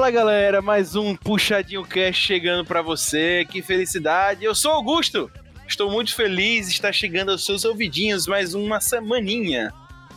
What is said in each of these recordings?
Fala galera, mais um Puxadinho Cast chegando para você, que felicidade! Eu sou Augusto, estou muito feliz de estar chegando aos seus ouvidinhos mais uma semaninha.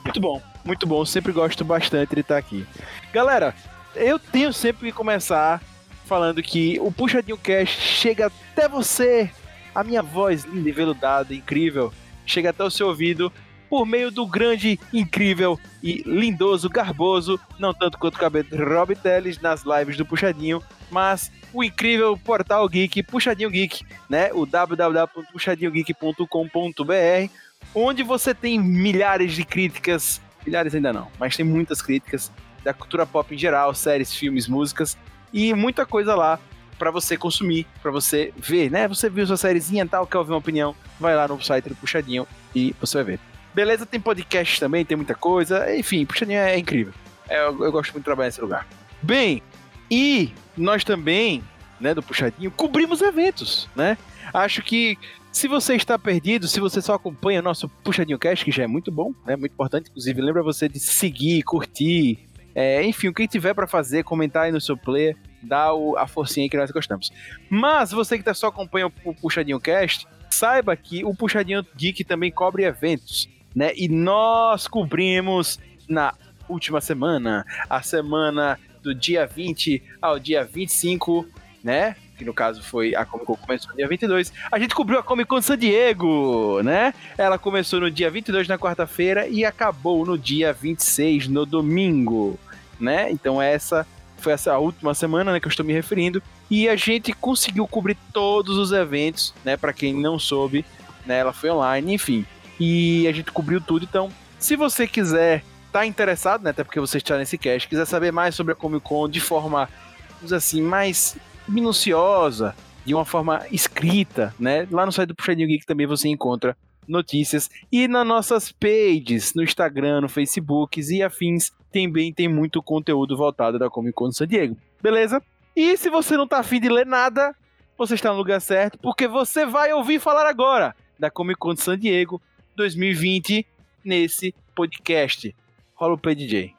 Muito bom, muito bom, sempre gosto bastante de estar aqui. Galera, eu tenho sempre que começar falando que o Puxadinho Cast chega até você, a minha voz linda e veludada, incrível, chega até o seu ouvido por meio do grande, incrível e lindoso, garboso, não tanto quanto o cabelo de Rob Teles nas lives do Puxadinho, mas o incrível portal geek, Puxadinho Geek, né? O www.puxadinhogeek.com.br, onde você tem milhares de críticas, milhares ainda não, mas tem muitas críticas da cultura pop em geral, séries, filmes, músicas e muita coisa lá para você consumir, para você ver, né? Você viu sua sériezinha tal, quer ouvir uma opinião, vai lá no site do Puxadinho e você vai ver. Beleza, tem podcast também, tem muita coisa. Enfim, Puxadinho é incrível. É, eu, eu, gosto muito de trabalhar nesse lugar. Bem, e nós também, né, do Puxadinho, cobrimos eventos, né? Acho que se você está perdido, se você só acompanha nosso Puxadinho Cast, que já é muito bom, né, muito importante, inclusive, lembra você de seguir, curtir, é, enfim, o que tiver para fazer, comentar aí no seu player, dá o, a forcinha que nós gostamos. Mas você que tá só acompanha o, o Puxadinho Cast, saiba que o Puxadinho Geek também cobre eventos né? E nós cobrimos na última semana, a semana do dia 20 ao dia 25, né? Que no caso foi a Comic Con começou no dia 22. A gente cobriu a Comic Con San Diego, né? Ela começou no dia 22 na quarta-feira e acabou no dia 26 no domingo, né? Então essa foi essa última semana, né, que eu estou me referindo, e a gente conseguiu cobrir todos os eventos, né, para quem não soube, né, ela foi online, enfim e a gente cobriu tudo. Então, se você quiser tá interessado, né, até porque você está nesse cast, quiser saber mais sobre a Comic Con de forma, vamos assim, mais minuciosa, de uma forma escrita, né, lá no site do Puxadinho Geek também você encontra notícias e nas nossas pages, no Instagram, no Facebook e afins, também tem muito conteúdo voltado da Comic Con de San Diego. Beleza? E se você não tá afim de ler nada, você está no lugar certo, porque você vai ouvir falar agora da Comic Con de San Diego, 2020 nesse podcast. Rola o PDJ.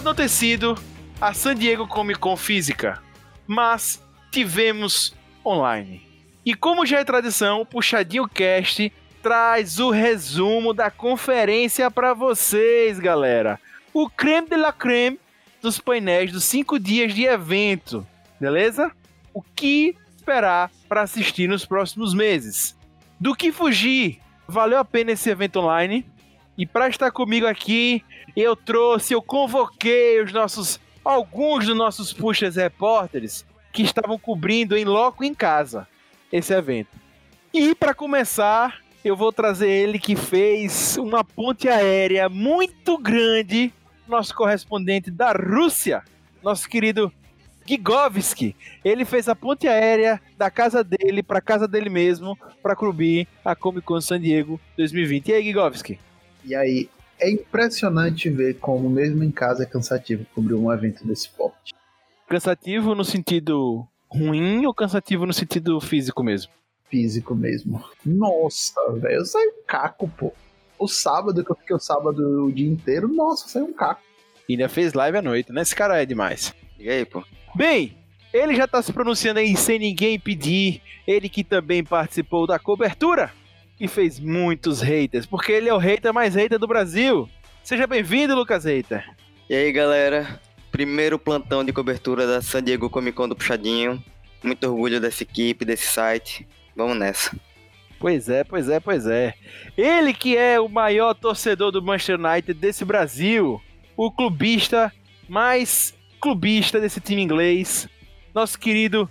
Pode não ter sido a San Diego Comic Con física, mas tivemos online. E como já é tradição, o Puxadinho Cast traz o resumo da conferência para vocês, galera. O creme de la creme dos painéis dos cinco dias de evento, beleza? O que esperar para assistir nos próximos meses? Do que fugir? Valeu a pena esse evento online? E para estar comigo aqui, eu trouxe, eu convoquei os nossos, alguns dos nossos puxas repórteres que estavam cobrindo em loco em casa esse evento. E para começar, eu vou trazer ele que fez uma ponte aérea muito grande, nosso correspondente da Rússia, nosso querido Gigovski. Ele fez a ponte aérea da casa dele para casa dele mesmo para cobrir a Comic Con San Diego 2020. E aí, Gigovski? E aí, é impressionante ver como, mesmo em casa, é cansativo cobrir um evento desse porte. Cansativo no sentido ruim ou cansativo no sentido físico mesmo? Físico mesmo. Nossa, velho, eu saio um caco, pô. O sábado, que eu fiquei o sábado o dia inteiro, nossa, saiu um caco. E ainda fez live à noite, né? Esse cara é demais. E aí, pô? Bem, ele já tá se pronunciando aí sem ninguém pedir. Ele que também participou da cobertura e fez muitos haters, porque ele é o hater mais hater do Brasil. Seja bem-vindo, Lucas Hater. E aí, galera? Primeiro plantão de cobertura da San Diego Comic Con do Puxadinho. Muito orgulho dessa equipe, desse site. Vamos nessa. Pois é, pois é, pois é. Ele que é o maior torcedor do Manchester United desse Brasil, o clubista mais clubista desse time inglês, nosso querido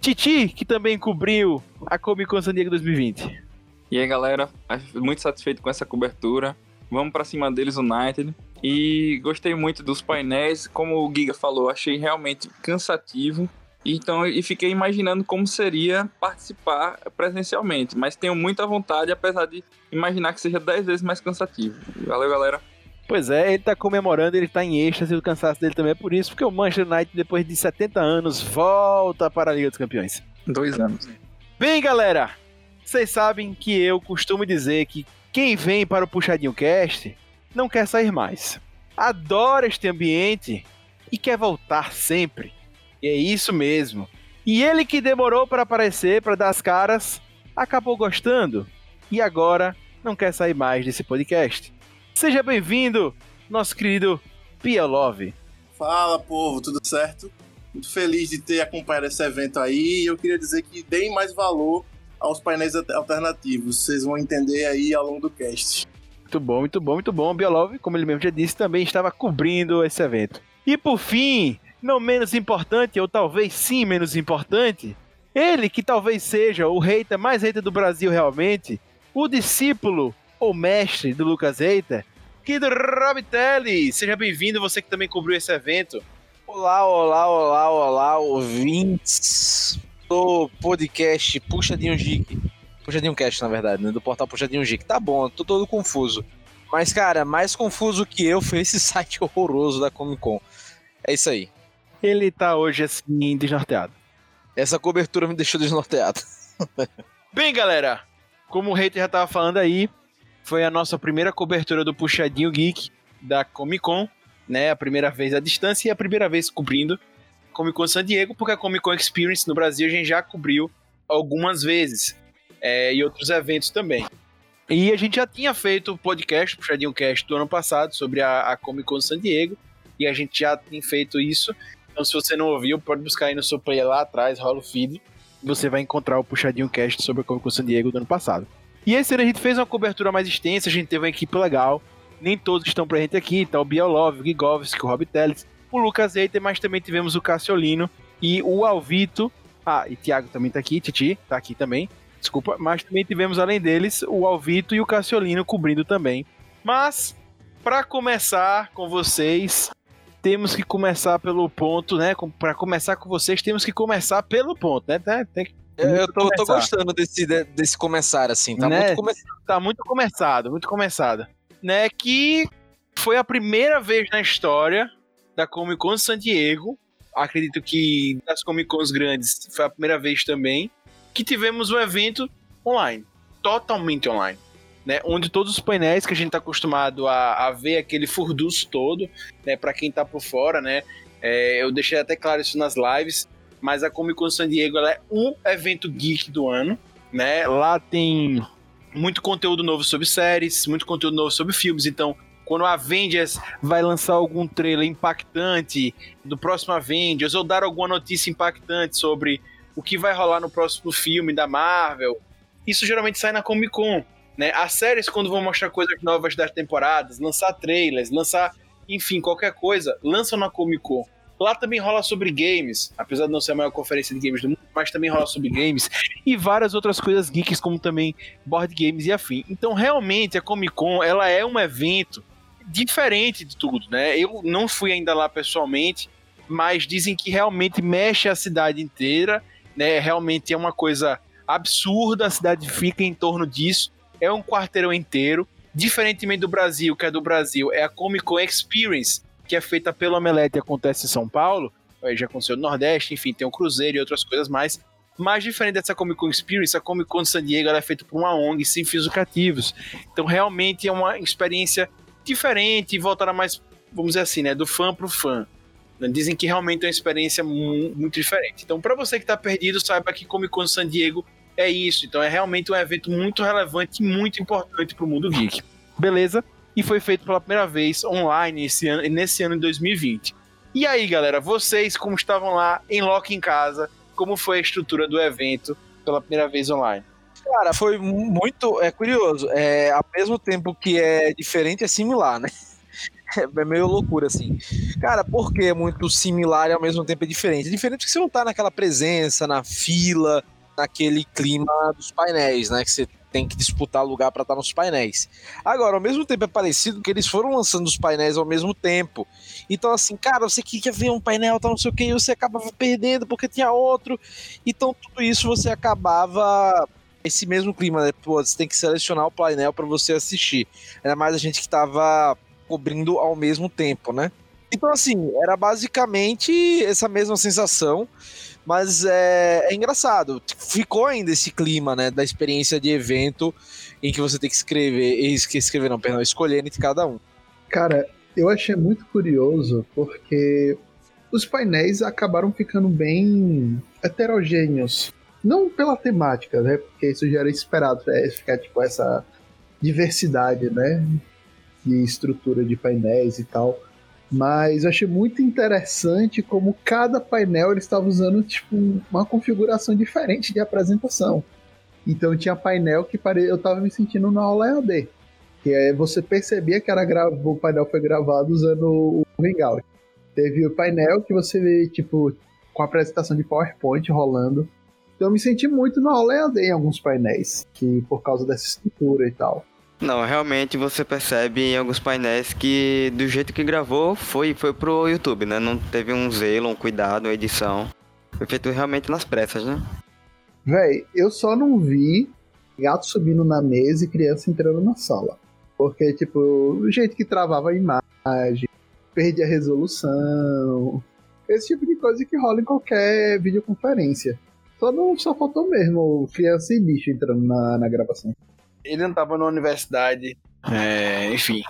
Titi, que também cobriu a Comic Con San Diego 2020. E aí, galera, muito satisfeito com essa cobertura. Vamos para cima deles, United. E gostei muito dos painéis, como o Giga falou, achei realmente cansativo. Então, e fiquei imaginando como seria participar presencialmente, mas tenho muita vontade, apesar de imaginar que seja 10 vezes mais cansativo. Valeu, galera. Pois é, ele tá comemorando, ele tá em êxtase, o cansaço dele também é por isso, porque o Manchester United, depois de 70 anos, volta para a Liga dos Campeões. Dois anos. Bem, galera, vocês sabem que eu costumo dizer que quem vem para o Puxadinho Cast não quer sair mais. Adora este ambiente e quer voltar sempre. E é isso mesmo. E ele que demorou para aparecer, para dar as caras, acabou gostando e agora não quer sair mais desse podcast. Seja bem-vindo, nosso querido Pia Love. Fala, povo, tudo certo? Muito feliz de ter acompanhado esse evento aí. Eu queria dizer que deem mais valor aos painéis alternativos. Vocês vão entender aí ao longo do cast. Muito bom, muito bom, muito bom. Biolov, como ele mesmo já disse, também estava cobrindo esse evento. E por fim, não menos importante, ou talvez sim menos importante, ele que talvez seja o hater mais hater do Brasil realmente, o discípulo ou mestre do Lucas Hater, do Rob Telly. Seja bem-vindo, você que também cobriu esse evento. Olá, olá, olá, olá, ouvintes do podcast Puxadinho Geek. Puxadinho Cast, na verdade, né? Do portal Puxadinho Geek. Tá bom, tô todo confuso. Mas, cara, mais confuso que eu foi esse site horroroso da Comic Con. É isso aí. Ele tá hoje, assim, desnorteado. Essa cobertura me deixou desnorteado. Bem, galera, como o hater já tava falando aí, foi a nossa primeira cobertura do Puxadinho Geek da Comic Con, né? A primeira vez à distância e a primeira vez cobrindo Comic Con San Diego, porque a Comic Con Experience no Brasil a gente já cobriu algumas vezes é, e outros eventos também. E a gente já tinha feito o podcast, Puxadinho Cast, do ano passado, sobre a, a Comic Con San Diego, e a gente já tem feito isso. Então, se você não ouviu, pode buscar aí no seu player lá atrás, rola o feed, você vai encontrar o Puxadinho Cast sobre a Comic Con San Diego do ano passado. E esse ano a gente fez uma cobertura mais extensa, a gente teve uma equipe legal, nem todos estão presentes aqui, tá o Bielov, o Gigovski, o Rob Teles, o Lucas Eiter, mas também tivemos o Cassiolino e o Alvito, ah, e Thiago também tá aqui, Titi tá aqui também, desculpa, mas também tivemos além deles o Alvito e o Cassiolino cobrindo também. Mas, para começar com vocês, temos que começar pelo ponto, né? Para começar com vocês, temos que começar pelo ponto, né? Tem que eu tô, tô, gostando desse, desse começar, assim. Tá, né? muito começado. tá muito começado, muito começado. Né? Que foi a primeira vez na história da Comic Con San Diego. Acredito que das Comic Cons grandes foi a primeira vez também que tivemos um evento online, totalmente online, né? Onde todos os painéis que a gente está acostumado a, a, ver aquele furdunço todo, né? Para quem está por fora, né? É, eu deixei até claro isso nas lives, mas a Comic Con San Diego é o evento geek do ano, né? Lá tem muito conteúdo novo sobre séries, muito conteúdo novo sobre filmes, então quando a Avengers vai lançar algum trailer impactante do próximo Avengers ou dar alguma notícia impactante sobre o que vai rolar no próximo filme da Marvel. Isso geralmente sai na Comic Con. Né? As séries, quando vão mostrar coisas novas das temporadas, lançar trailers, lançar, enfim, qualquer coisa, lançam na Comic Con. Lá também rola sobre games, apesar de não ser a maior conferência de games do mundo, mas também rola sobre games e várias outras coisas geeks, como também board games e afim. Então, realmente, a Comic Con ela é um evento diferente de tudo, né? Eu não fui ainda lá pessoalmente, mas dizem que realmente mexe a cidade inteira né? Realmente é uma coisa absurda, a cidade fica em torno disso. É um quarteirão inteiro. Diferentemente do Brasil, que é do Brasil, é a Comic Con Experience, que é feita pelo Omelete e acontece em São Paulo. Já aconteceu no Nordeste, enfim, tem o um Cruzeiro e outras coisas mais. Mas diferente dessa Comic Con Experience, a Comic Con de San Diego é feita por uma ONG sem fins lucrativos. Então realmente é uma experiência diferente e voltada mais, vamos dizer assim, né, do fã pro fã. Dizem que realmente é uma experiência muito diferente. Então, para você que está perdido, saiba que Comic Con San Diego é isso. Então, é realmente um evento muito relevante e muito importante para o mundo geek. Beleza? E foi feito pela primeira vez online esse ano, nesse ano de 2020. E aí, galera, vocês como estavam lá em loco em casa, como foi a estrutura do evento pela primeira vez online? Cara, foi muito é curioso. É, ao mesmo tempo que é diferente, é similar, né? é meio loucura, assim. Cara, porque é muito similar e ao mesmo tempo é diferente? É diferente que você não tá naquela presença, na fila, naquele clima dos painéis, né? Que você tem que disputar lugar para estar nos painéis. Agora, ao mesmo tempo é parecido que eles foram lançando os painéis ao mesmo tempo. Então, assim, cara, você que quer ver um painel, tá, não sei o que, e você acabava perdendo porque tinha outro. Então, tudo isso você acabava. Esse mesmo clima, né? Pô, você tem que selecionar o painel para você assistir. Ainda mais a gente que tava cobrindo ao mesmo tempo, né? Então, assim, era basicamente essa mesma sensação. Mas é, é, engraçado. Ficou ainda esse clima, né? Da experiência de evento em que você tem que escrever. Escrever, não, perdão, escolher entre cada um. Cara, eu achei muito curioso porque os painéis acabaram ficando bem heterogêneos. Não pela temática, né? Porque isso já era esperado, é ficar tipo essa diversidade, né? De estrutura de painéis e tal. Mas eu achei muito interessante como cada painel ele estava usando tipo uma configuração diferente de apresentação. Então tinha painel que pare... eu estava me sentindo na aula EAD. Que é, você percebia que era gra... o painel foi gravado usando o Hangout. Teve o painel que você vê, tipo, com a apresentação de PowerPoint rolando. Então eu me senti muito na EAD em alguns painéis, que por causa dessa estrutura e tal. Não, realmente você percebe em alguns painéis que do jeito que gravou foi, foi pro YouTube, né? Não teve um zelo, um cuidado, uma edição. Foi feito realmente nas pressas, né? Véi, eu só não vi gato subindo na mesa e criança entrando na sala. Porque, tipo, o jeito que travava a imagem, perdia a resolução, esse tipo de coisa que rola em qualquer videoconferência. Só, não, só faltou mesmo criança e bicho entrando na, na gravação ele não estava na universidade, é, enfim,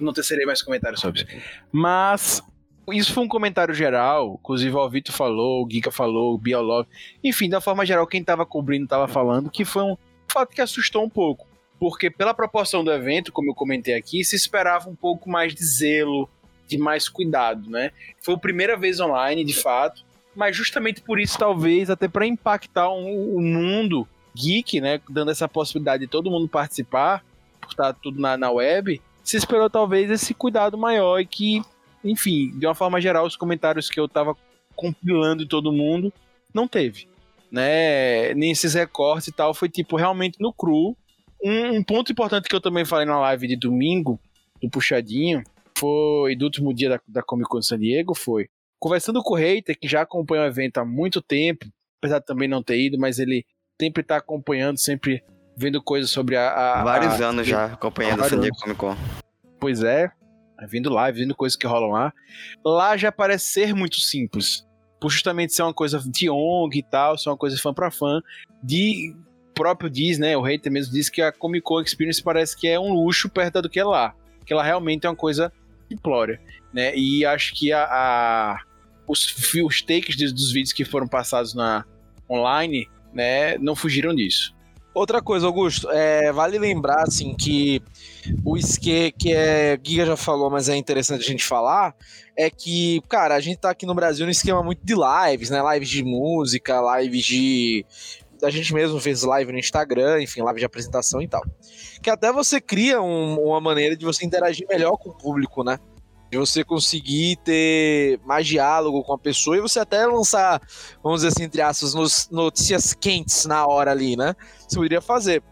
não tecerei mais comentários sobre isso. Mas isso foi um comentário geral, inclusive o Vitor falou, o Giga falou, o Biolov, enfim, da forma geral, quem estava cobrindo estava falando, que foi um fato que assustou um pouco. Porque pela proporção do evento, como eu comentei aqui, se esperava um pouco mais de zelo, de mais cuidado, né? Foi a primeira vez online, de fato, mas justamente por isso, talvez, até para impactar o um, mundo geek, né, dando essa possibilidade de todo mundo participar, por estar tudo na, na web, se esperou talvez esse cuidado maior e que, enfim, de uma forma geral, os comentários que eu tava compilando de todo mundo, não teve. Né? Nem esses recortes e tal, foi tipo realmente no cru. Um, um ponto importante que eu também falei na live de domingo, do Puxadinho, foi do último dia da, da Comic Con San Diego, foi conversando com o Reiter, que já acompanha o evento há muito tempo, apesar de também não ter ido, mas ele sempre tá acompanhando, sempre vendo coisas sobre a. a vários a, anos já acompanhando a San Diego Comic Con. Pois é, vindo lá, vendo coisas que rolam lá. Lá já parece ser muito simples. Por justamente ser uma coisa de ONG e tal, ser uma coisa fã pra fã. De próprio diz, né? O hater mesmo diz que a Comic Con Experience parece que é um luxo perto do que é lá. Que ela realmente é uma coisa simplória, né? E acho que a, a os, os takes dos vídeos que foram passados na online né, não fugiram disso. Outra coisa, Augusto, é, vale lembrar assim que o esque que é Giga já falou, mas é interessante a gente falar, é que, cara, a gente tá aqui no Brasil no esquema muito de lives, né? Lives de música, lives de a gente mesmo fez live no Instagram, enfim, live de apresentação e tal. Que até você cria um, uma maneira de você interagir melhor com o público, né? De você conseguir ter mais diálogo com a pessoa e você até lançar, vamos dizer assim, entre aspas, notícias quentes na hora ali, né? Você poderia fazer.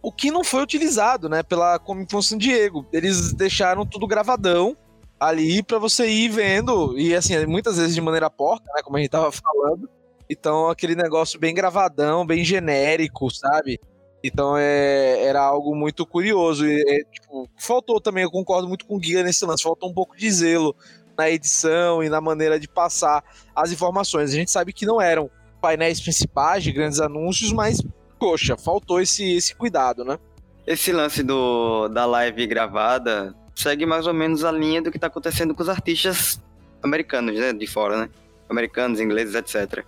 O que não foi utilizado, né, pela Comic Con San Diego. Eles deixaram tudo gravadão ali para você ir vendo, e assim, muitas vezes de maneira porca, né, como a gente tava falando. Então, aquele negócio bem gravadão, bem genérico, sabe? Então é, era algo muito curioso. E, é, tipo, faltou também, eu concordo muito com o Guia nesse lance, faltou um pouco de zelo na edição e na maneira de passar as informações. A gente sabe que não eram painéis principais de grandes anúncios, mas, poxa, faltou esse, esse cuidado, né? Esse lance do, da live gravada segue mais ou menos a linha do que está acontecendo com os artistas americanos, né? De fora, né? Americanos, ingleses, etc.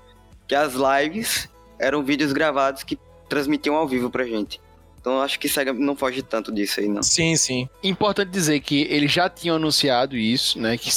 Que as lives eram vídeos gravados que transmitiam ao vivo pra gente. Então acho que Sega não foge tanto disso aí, não. Sim, sim. Importante dizer que eles já tinham anunciado isso, né? Que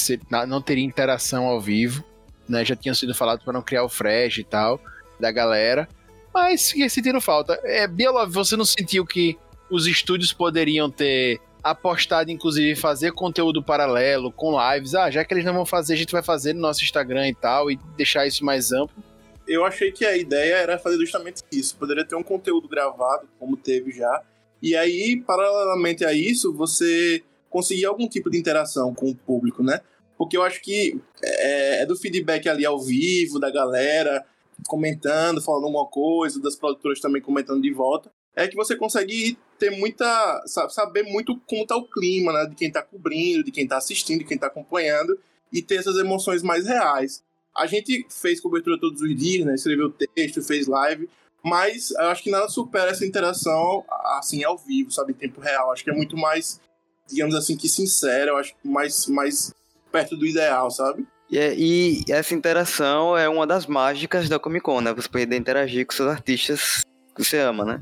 não teria interação ao vivo, né? Já tinha sido falado para não criar o fresh e tal da galera. Mas fiquei sentindo falta. É, Bielov, você não sentiu que os estúdios poderiam ter apostado, inclusive, fazer conteúdo paralelo com lives? Ah, já que eles não vão fazer, a gente vai fazer no nosso Instagram e tal, e deixar isso mais amplo. Eu achei que a ideia era fazer justamente isso. Poderia ter um conteúdo gravado, como teve já. E aí, paralelamente a isso, você conseguir algum tipo de interação com o público, né? Porque eu acho que é, é do feedback ali ao vivo, da galera comentando, falando alguma coisa, das produtoras também comentando de volta, é que você consegue ter muita. saber muito como tá o clima, né? De quem tá cobrindo, de quem tá assistindo, de quem tá acompanhando, e ter essas emoções mais reais. A gente fez cobertura todos os dias, né? Escreveu texto, fez live, mas eu acho que nada supera essa interação assim ao vivo, sabe, em tempo real. Acho que é muito mais, digamos assim, que sincero, eu acho mais mais perto do ideal, sabe? E, é, e, essa interação é uma das mágicas da Comic Con, né? Você poder interagir com seus artistas que você ama, né?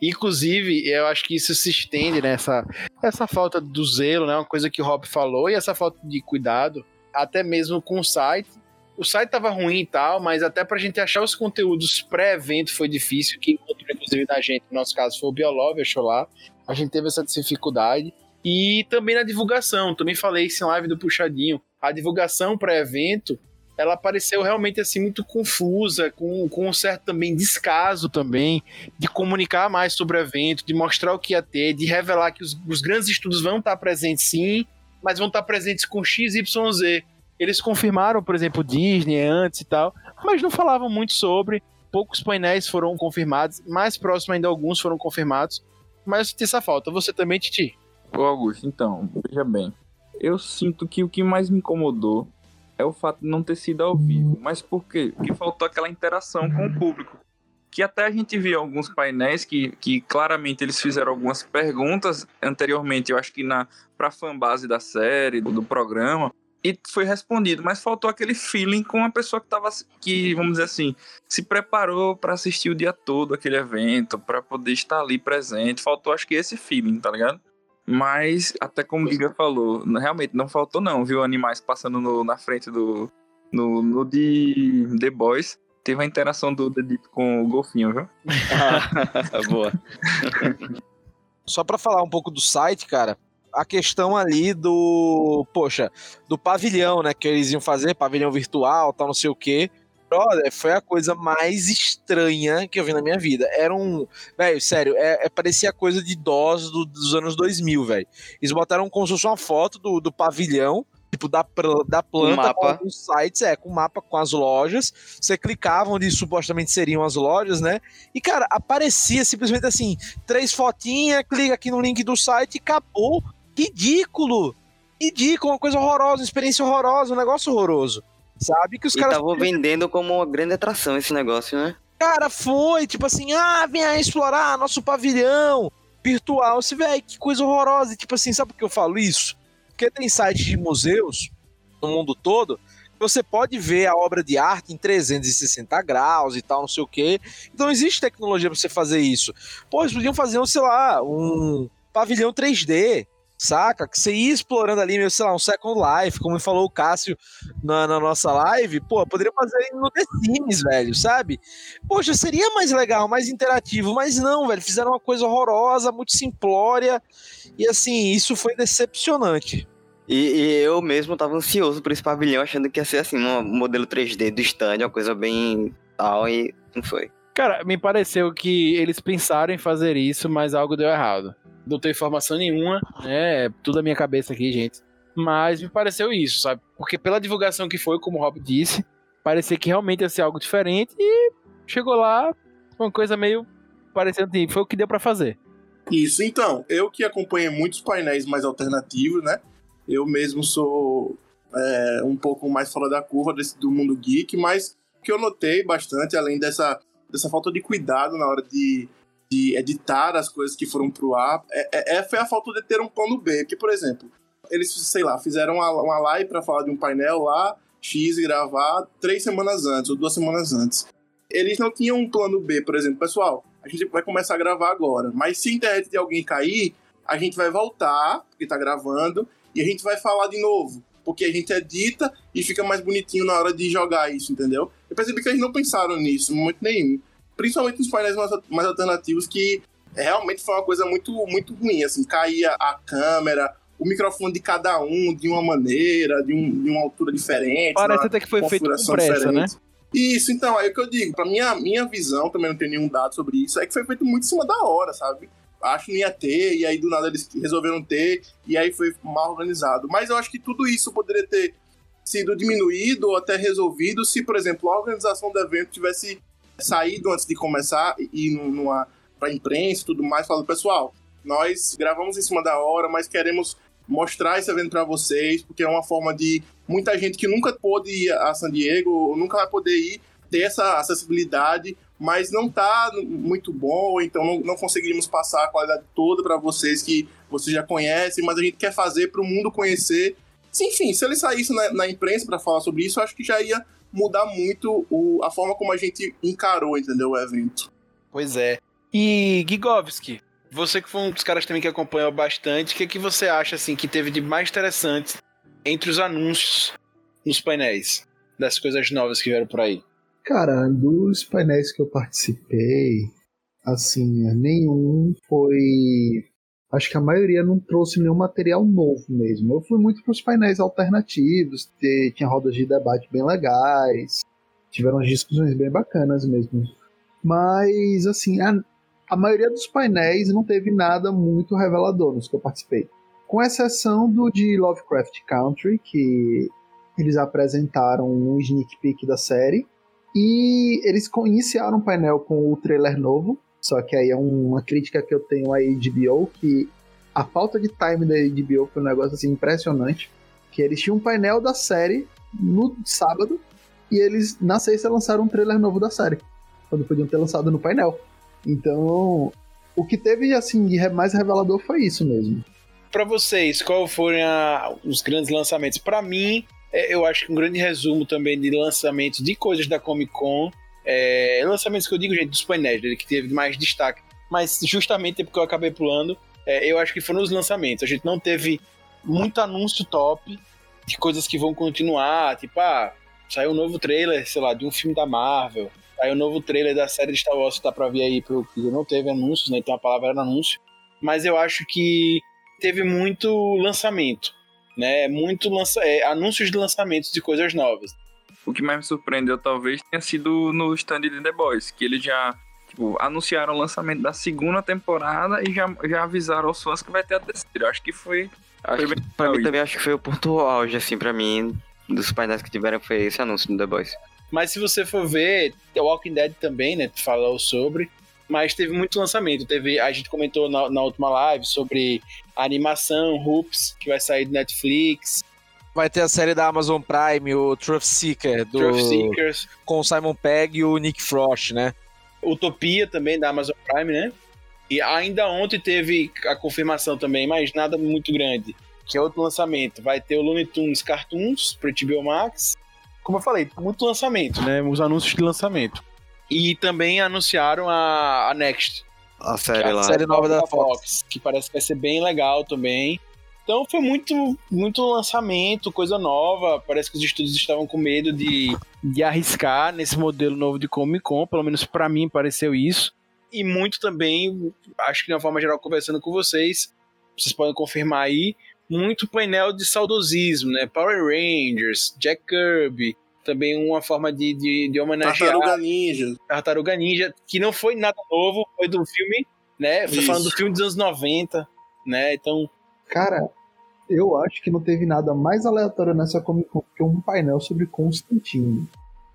Inclusive, eu acho que isso se estende nessa essa falta do zelo, né? Uma coisa que o Rob falou, e essa falta de cuidado, até mesmo com o site o site tava ruim e tal, mas até pra gente achar os conteúdos pré-evento foi difícil. Quem encontrou, inclusive, da gente, no nosso caso, foi o Biolove, achou lá. A gente teve essa dificuldade. E também na divulgação, também falei isso em live do Puxadinho. A divulgação pré-evento, ela apareceu realmente assim muito confusa, com, com um certo também descaso também, de comunicar mais sobre o evento, de mostrar o que ia ter, de revelar que os, os grandes estudos vão estar presentes sim, mas vão estar presentes com X, Y, Z eles confirmaram, por exemplo, Disney antes e tal, mas não falavam muito sobre. Poucos painéis foram confirmados, mais próximo ainda alguns foram confirmados, mas tem essa falta. Você também, Titi? Ô Augusto, então, veja bem. Eu sinto que o que mais me incomodou é o fato de não ter sido ao vivo. Mas por quê? Porque faltou aquela interação com o público. Que até a gente viu alguns painéis que, que claramente eles fizeram algumas perguntas anteriormente, eu acho que na pra fanbase da série, do, do programa e foi respondido, mas faltou aquele feeling com a pessoa que tava, que, vamos dizer assim, se preparou para assistir o dia todo aquele evento, para poder estar ali presente. Faltou, acho que esse feeling, tá ligado? Mas, até como o Giga falou, realmente não faltou, não, viu? Animais passando no, na frente do. No, no de The Boys. Teve a interação do The Deep com o golfinho, viu? Boa. Só para falar um pouco do site, cara, a questão ali do, poxa, do pavilhão, né, que eles iam fazer, pavilhão virtual, tal, não sei o quê. Brother, foi a coisa mais estranha que eu vi na minha vida. Era um. Velho, sério, é, é, parecia coisa de idosos do, dos anos 2000, velho. Eles botaram como se fosse uma foto do, do pavilhão, tipo, da, da planta, com os sites, é, com mapa com as lojas. Você clicava onde supostamente seriam as lojas, né? E, cara, aparecia simplesmente assim: três fotinhas, clica aqui no link do site e acabou ridículo. Ridículo, uma coisa horrorosa, uma experiência horrorosa, um negócio horroroso. Sabe que os e caras. estavam vendendo como uma grande atração esse negócio, né? Cara, foi, tipo assim, ah, vem aí explorar nosso pavilhão virtual. Você vê, que coisa horrorosa. E, tipo assim, sabe por que eu falo isso? Porque tem sites de museus no mundo todo você pode ver a obra de arte em 360 graus e tal, não sei o quê. Então existe tecnologia para você fazer isso. Pô, eles podiam fazer, um, sei lá, um pavilhão 3D, saca? Que você ia explorando ali, meu, sei lá, um Second Life, como falou o Cássio na, na, nossa live, pô, poderia fazer no The Sims, velho, sabe? Poxa, seria mais legal, mais interativo, mas não, velho, fizeram uma coisa horrorosa, muito simplória, e assim, isso foi decepcionante. E, e eu mesmo tava ansioso por esse pavilhão, achando que ia ser assim, um modelo 3D do stand, uma coisa bem tal, e não foi. Cara, me pareceu que eles pensaram em fazer isso, mas algo deu errado não tenho informação nenhuma, né? É tudo a minha cabeça aqui, gente. Mas me pareceu isso, sabe? Porque pela divulgação que foi, como o Rob disse, parecia que realmente ia ser algo diferente e chegou lá, uma coisa meio parecendo foi o que deu para fazer. Isso, então, eu que acompanhei muitos painéis mais alternativos, né? Eu mesmo sou é, um pouco mais fora da curva desse, do mundo geek, mas o que eu notei bastante, além dessa, dessa falta de cuidado na hora de de editar as coisas que foram pro ar, é, é, é, foi a falta de ter um plano B. Porque, por exemplo, eles, sei lá, fizeram uma, uma live para falar de um painel lá, X, e gravar três semanas antes, ou duas semanas antes. Eles não tinham um plano B, por exemplo, pessoal, a gente vai começar a gravar agora, mas se a internet de alguém cair, a gente vai voltar, porque tá gravando, e a gente vai falar de novo, porque a gente edita e fica mais bonitinho na hora de jogar isso, entendeu? Eu percebi que eles não pensaram nisso, muito nenhum principalmente nos painéis mais, mais alternativos, que realmente foi uma coisa muito, muito ruim, assim, caía a câmera, o microfone de cada um de uma maneira, de, um, de uma altura diferente. Parece até que foi feito com pressa, né? Isso, então, aí é o que eu digo. Pra minha, minha visão, também não tem nenhum dado sobre isso, é que foi feito muito em cima da hora, sabe? Acho que não ia ter, e aí do nada eles resolveram ter, e aí foi mal organizado. Mas eu acho que tudo isso poderia ter sido diminuído ou até resolvido se, por exemplo, a organização do evento tivesse saído antes de começar e numa para imprensa e tudo mais, falando, pessoal, nós gravamos em cima da hora, mas queremos mostrar esse evento para vocês, porque é uma forma de muita gente que nunca pôde ir a San Diego, nunca vai poder ir, ter essa acessibilidade, mas não tá muito bom, então não, não conseguimos passar a qualidade toda para vocês que vocês já conhecem, mas a gente quer fazer para o mundo conhecer. Enfim, se ele saísse na, na imprensa para falar sobre isso, acho que já ia mudar muito o, a forma como a gente encarou, entendeu, o evento. Pois é. E Gigovski, você que foi um dos caras também que acompanhou bastante, o que, que você acha assim que teve de mais interessante entre os anúncios nos painéis das coisas novas que vieram por aí? Cara, dos painéis que eu participei, assim, nenhum foi. Acho que a maioria não trouxe nenhum material novo mesmo. Eu fui muito para os painéis alternativos, tinha rodas de debate bem legais, tiveram discussões bem bacanas mesmo. Mas, assim, a, a maioria dos painéis não teve nada muito revelador nos que eu participei. Com exceção do de Lovecraft Country, que eles apresentaram um sneak peek da série. E eles iniciaram o painel com o trailer novo. Só que aí é uma crítica que eu tenho à HBO, que a falta de time da HBO foi um negócio assim impressionante. Que eles tinham um painel da série no sábado e eles na sexta lançaram um trailer novo da série. Quando podiam ter lançado no painel. Então, o que teve assim de mais revelador foi isso mesmo. Para vocês, qual foram a, os grandes lançamentos? Para mim, é, eu acho que um grande resumo também de lançamentos de coisas da Comic Con, é, lançamentos que eu digo, gente, dos painéis, que teve mais destaque, mas justamente porque eu acabei pulando, é, eu acho que foram os lançamentos. A gente não teve muito anúncio top de coisas que vão continuar, tipo, ah, saiu um novo trailer, sei lá, de um filme da Marvel, Aí o novo trailer da série de Star Wars que tá pra vir aí pro que não teve anúncios, né? Então a palavra era anúncio. Mas eu acho que teve muito lançamento, né? Muito lança é, anúncios de lançamentos de coisas novas. O que mais me surpreendeu talvez tenha sido no stand de The Boys, que eles já tipo, anunciaram o lançamento da segunda temporada e já, já avisaram aos fãs que vai ter a terceira. Eu acho que foi. Acho foi que, pra mim também acho que foi o ponto auge, assim, pra mim, dos painéis que tiveram, foi esse anúncio do The Boys. Mas se você for ver, The Walking Dead também, né? Falou sobre. Mas teve muito lançamento. Teve, a gente comentou na, na última live sobre a animação Hoops, que vai sair do Netflix. Vai ter a série da Amazon Prime, o Truth Seeker, do, Truth Seekers. com o Simon Pegg e o Nick Frost, né? Utopia também, da Amazon Prime, né? E ainda ontem teve a confirmação também, mas nada muito grande. Que é outro lançamento. Vai ter o Looney Tunes Cartoons pro HBO Max como eu falei, muito lançamento, né? Os anúncios de lançamento. E também anunciaram a, a Next. A série lá. A série nova da, da Fox, Fox, que parece que vai ser bem legal também. Então foi muito, muito lançamento, coisa nova. Parece que os estúdios estavam com medo de, de arriscar nesse modelo novo de Comic Con, pelo menos para mim pareceu isso. E muito também, acho que de uma forma geral, conversando com vocês, vocês podem confirmar aí, muito painel de saudosismo, né? Power Rangers, Jack Kirby, também uma forma de, de, de homenagear. Tartaruga Ninja. Tartaruga Ninja, que não foi nada novo, foi do filme, né? Foi falando do filme dos anos 90, né? Então. Cara, eu acho que não teve nada mais aleatório nessa Comic Con que um painel sobre Constantine.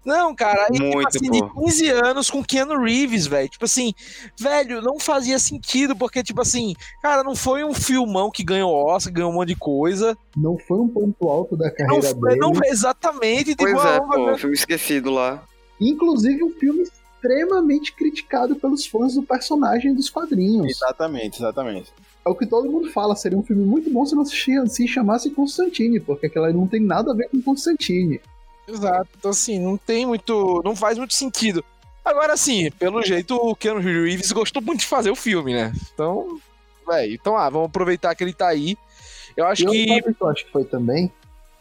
Não, cara, aí, Muito, tipo assim, pô. de 15 anos com Keanu Reeves, velho. Tipo assim, velho, não fazia sentido, porque, tipo assim, cara, não foi um filmão que ganhou Oscar, ganhou um monte de coisa. Não foi um ponto alto da Não, carreira foi, dele. não exatamente, tipo, Pois é, ah, pô, filme esquecido lá. Inclusive um filme extremamente criticado pelos fãs do personagem dos quadrinhos. Exatamente, exatamente. É o que todo mundo fala, seria um filme muito bom se não se, chamasse Constantine, porque aquela não tem nada a ver com Constantine. Exato. Então, assim, não tem muito. Não faz muito sentido. Agora, assim, pelo jeito, o Keanu Reeves gostou muito de fazer o filme, né? Então, velho, então, ah, vamos aproveitar que ele tá aí. Eu acho E eu que. sabe o que eu acho que foi também?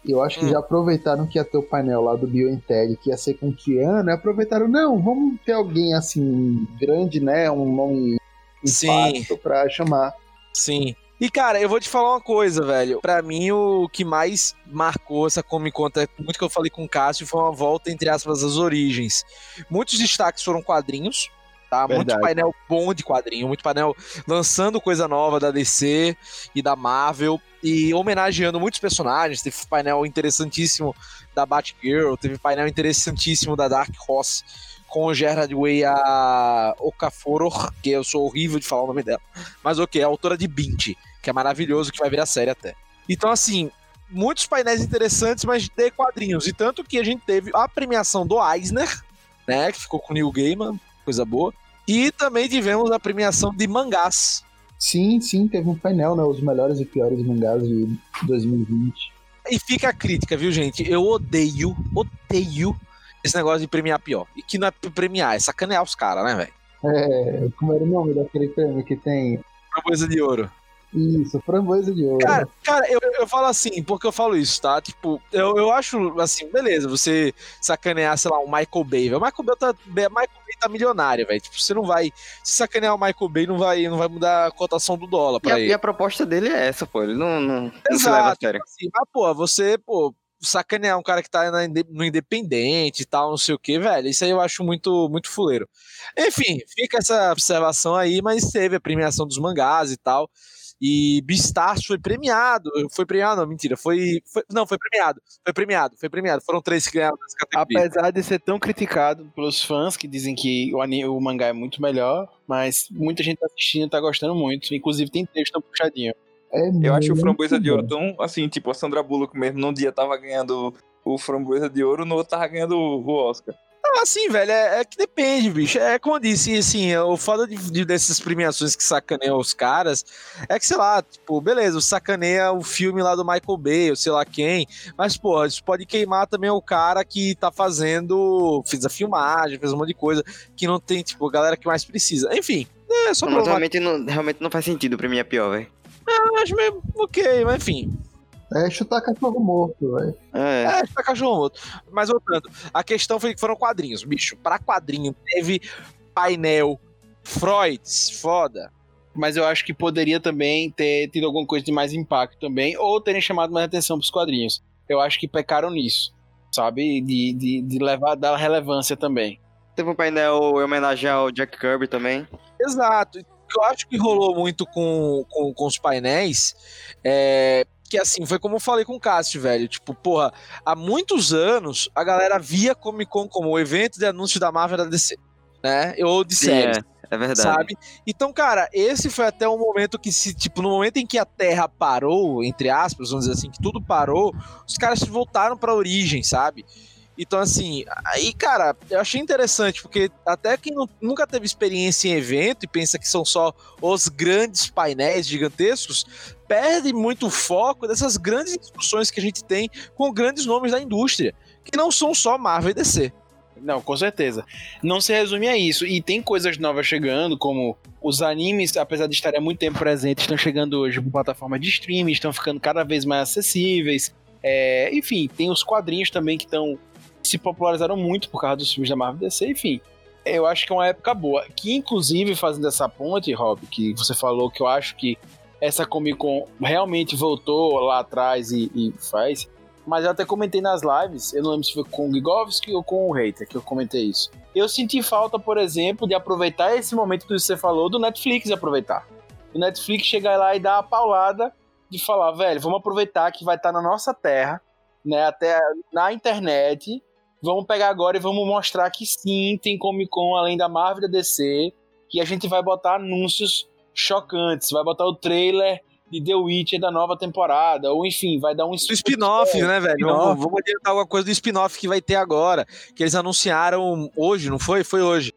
Eu acho que Hum. já aproveitaram que ia ter o painel lá do Bill Ted, que ia ser com Keanu, e aproveitaram, não, vamos ter alguém assim, grande, né? Um nome Sim. impacto pra chamar. Sim. E, cara, eu vou te falar uma coisa, velho. Pra mim, o que mais marcou essa Comic Con, muito que eu falei com o Cássio, foi uma volta, entre aspas, às origens. Muitos destaques foram quadrinhos, tá? Muito Verdade. painel bom de quadrinho, muito painel lançando coisa nova da DC e da Marvel e homenageando muitos personagens. Teve painel interessantíssimo da Batgirl, teve painel interessantíssimo da Dark Horse com o Gerard Way a Okafor, que eu sou horrível de falar o nome dela, mas ok, é a autora de Bint, que é maravilhoso, que vai virar série até. Então, assim, muitos painéis interessantes, mas de quadrinhos. E tanto que a gente teve a premiação do Eisner, né? Que ficou com o Neil Gaiman, coisa boa. E também tivemos a premiação de mangás. Sim, sim, teve um painel, né? Os melhores e piores mangás de 2020. E fica a crítica, viu, gente? Eu odeio, odeio esse negócio de premiar pior. E que não é premiar, é sacanear os caras, né, velho? É, como era o nome daquele prêmio que tem? Coisa de ouro. Isso, framboesa de ouro. Cara, cara eu, eu falo assim, porque eu falo isso, tá? Tipo, eu, eu acho assim, beleza, você sacanear, sei lá, um Michael Bay, velho. O Michael Bay tá, Michael Bay tá milionário, velho. Tipo, você não vai. Se sacanear o Michael Bay, não vai, não vai mudar a cotação do dólar E pra a, ele. e a proposta dele é essa, pô. Ele não, não, não se leva a Exato. sério. Assim, mas, pô, você, pô, sacanear um cara que tá na no Independente e tal, não sei o que, velho, isso aí eu acho muito, muito fuleiro. Enfim, fica essa observação aí, mas teve a premiação dos mangás e tal. E Beastars foi premiado. Foi premiado, não, mentira. Foi, foi. Não, foi premiado. Foi premiado, foi premiado. Foram três que ganharam nessa categoria. Apesar de ser tão criticado pelos fãs que dizem que o, ani- o mangá é muito melhor, mas muita gente tá assistindo e tá gostando muito. Inclusive tem texto tão puxadinho. É Eu acho o Framboesa de. Ouro tão, assim, tipo, a Sandra Bullock mesmo, num dia tava ganhando o Framboesa de Ouro, no outro tava ganhando o Oscar. Ah, sim, velho, é, é que depende, bicho. É como eu disse, assim, o foda de, de- dessas premiações que sacaneiam os caras é que, sei lá, tipo, beleza, sacaneia o filme lá do Michael Bay, ou sei lá quem, mas, pô, isso pode queimar também o cara que tá fazendo, fez a filmagem, fez um monte de coisa que não tem, tipo, a galera que mais precisa. Enfim, é só Não, mas problemático. realmente não, realmente não faz sentido pra mim é pior, velho. Eu acho meio ok, mas enfim. É chutar cachorro morto, velho. É. É, tá cachorro morto. Mas voltando, a questão foi que foram quadrinhos, bicho. Pra quadrinho teve painel, Freud, foda. Mas eu acho que poderia também ter tido alguma coisa de mais impacto também, ou terem chamado mais atenção pros quadrinhos. Eu acho que pecaram nisso, sabe? De, de, de levar, dar relevância também. Teve um painel em homenagem ao Jack Kirby também. Exato. Eu acho que rolou muito com, com, com os painéis é que assim, foi como eu falei com o Cássio, velho. Tipo, porra, há muitos anos a galera via Comic Con como o evento de anúncio da Marvel da DC, né? Ou de Sim, séries. é, é verdade. sabe? Então, cara, esse foi até o momento que se, tipo, no momento em que a Terra parou, entre aspas, vamos dizer assim, que tudo parou, os caras voltaram pra origem, sabe? Então, assim, aí, cara, eu achei interessante, porque até quem nu- nunca teve experiência em evento e pensa que são só os grandes painéis gigantescos, perde muito o foco dessas grandes discussões que a gente tem com grandes nomes da indústria, que não são só Marvel e DC. Não, com certeza. Não se resume a isso. E tem coisas novas chegando, como os animes, apesar de estarem há muito tempo presentes, estão chegando hoje por plataforma de streaming, estão ficando cada vez mais acessíveis. É, enfim, tem os quadrinhos também que estão se popularizaram muito por causa dos filmes da Marvel DC, enfim. Eu acho que é uma época boa. Que, inclusive, fazendo essa ponte, Rob, que você falou que eu acho que essa Comic Con realmente voltou lá atrás e, e faz. Mas eu até comentei nas lives, eu não lembro se foi com o Gigovski ou com o Hater que eu comentei isso. Eu senti falta, por exemplo, de aproveitar esse momento que você falou do Netflix aproveitar. O Netflix chegar lá e dar a paulada de falar, velho, vamos aproveitar que vai estar na nossa terra, né, até na internet. Vamos pegar agora e vamos mostrar que sim, tem Comic Con além da Marvel e DC, que a gente vai botar anúncios chocantes, vai botar o trailer de The Witcher da nova temporada, ou enfim, vai dar um spin-off, né, velho? spin-off. Vamos, vamos adiantar alguma coisa do spin-off que vai ter agora. Que eles anunciaram hoje, não foi? Foi hoje.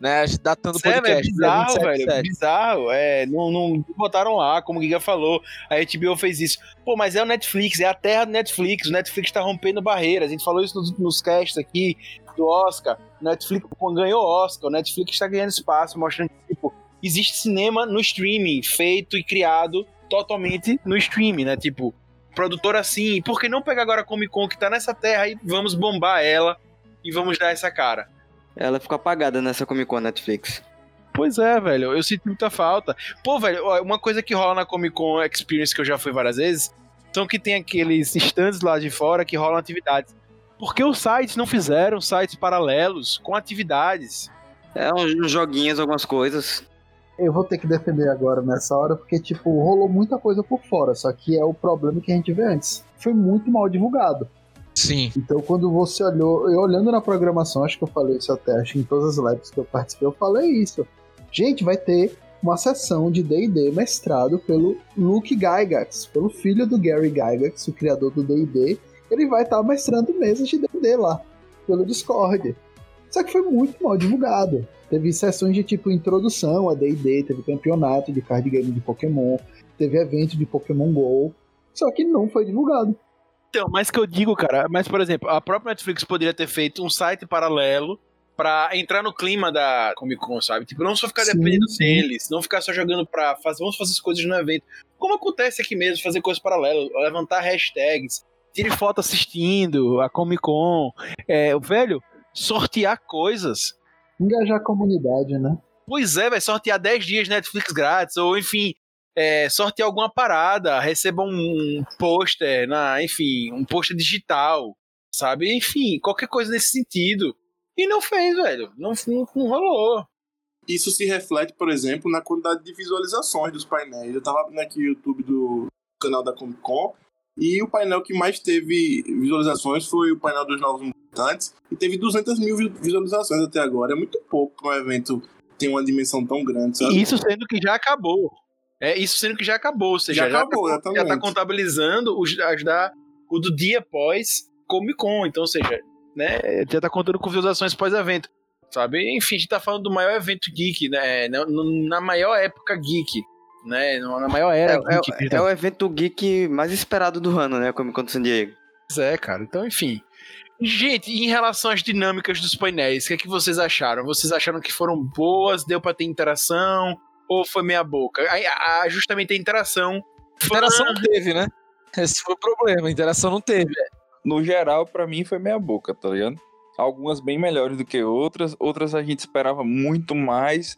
Né? Datando o é podcast. bizarro, dia 27, velho. 27. Bizarro. É, não, não botaram lá, como o Giga falou. A HBO fez isso. Pô, mas é o Netflix, é a terra do Netflix. O Netflix tá rompendo barreiras. A gente falou isso nos, nos casts aqui do Oscar. O Netflix ganhou Oscar. O Netflix tá ganhando espaço, mostrando que, tipo, existe cinema no streaming, feito e criado totalmente no streaming, né? Tipo, produtor assim, por que não pegar agora a Comic Con que tá nessa terra e vamos bombar ela e vamos dar essa cara? Ela ficou apagada nessa Comic Con Netflix. Pois é, velho, eu sinto muita falta. Pô, velho, uma coisa que rola na Comic Con Experience que eu já fui várias vezes, são que tem aqueles stands lá de fora que rolam atividades. Por que os sites não fizeram sites paralelos com atividades? É, uns joguinhos, algumas coisas. Eu vou ter que defender agora nessa hora, porque, tipo, rolou muita coisa por fora, só que é o problema que a gente vê antes. Foi muito mal divulgado. Sim. Então, quando você olhou, eu olhando na programação, acho que eu falei isso até, acho que em todas as lives que eu participei, eu falei isso. Gente, vai ter uma sessão de D&D mestrado pelo Luke Gygax, pelo filho do Gary Gygax, o criador do D&D. Ele vai estar mestrando mesas de D&D lá, pelo Discord. Só que foi muito mal divulgado. Teve sessões de tipo introdução a D&D, teve campeonato de card game de Pokémon, teve evento de Pokémon GO, só que não foi divulgado. Então, mas que eu digo, cara, mas por exemplo, a própria Netflix poderia ter feito um site paralelo pra entrar no clima da Comic Con, sabe? Tipo, não só ficar Sim, dependendo sim. deles, não ficar só jogando pra fazer, vamos fazer as coisas no evento. Como acontece aqui mesmo, fazer coisas paralelas, levantar hashtags, tire foto assistindo a Comic Con, é, velho, sortear coisas. Engajar a comunidade, né? Pois é, vai sortear 10 dias Netflix grátis, ou enfim, é, sortear alguma parada, receba um pôster, na, enfim, um pôster digital, sabe? Enfim, qualquer coisa nesse sentido. E não fez, velho. Não, não, não rolou. Isso se reflete, por exemplo, na quantidade de visualizações dos painéis. Eu tava abrindo aqui o YouTube do canal da Comic Con e o painel que mais teve visualizações foi o painel dos Novos E teve 200 mil vi- visualizações até agora. É muito pouco para um evento ter uma dimensão tão grande, sabe? Isso sendo que já acabou. É isso sendo que já acabou. Ou seja, Já já, acabou, tá, já tá contabilizando os, as da, o do dia após Comic Con. Então, ou seja, né, já tá contando com visualizações pós-evento. Sabe? Enfim, a gente tá falando do maior evento geek, né? Na, na maior época geek. Né? Na maior era É, geek. é, gente é tá o evento geek mais esperado do ano, né? Comic Con de San Diego. Pois é, cara. Então, enfim. Gente, e em relação às dinâmicas dos painéis, o que é que vocês acharam? Vocês acharam que foram boas? Deu pra ter interação? Ou foi meia boca? A- a- justamente a interação. Interação não teve, né? Esse foi o problema, interação não teve. No geral, pra mim foi meia boca, tá ligado? Algumas bem melhores do que outras, outras a gente esperava muito mais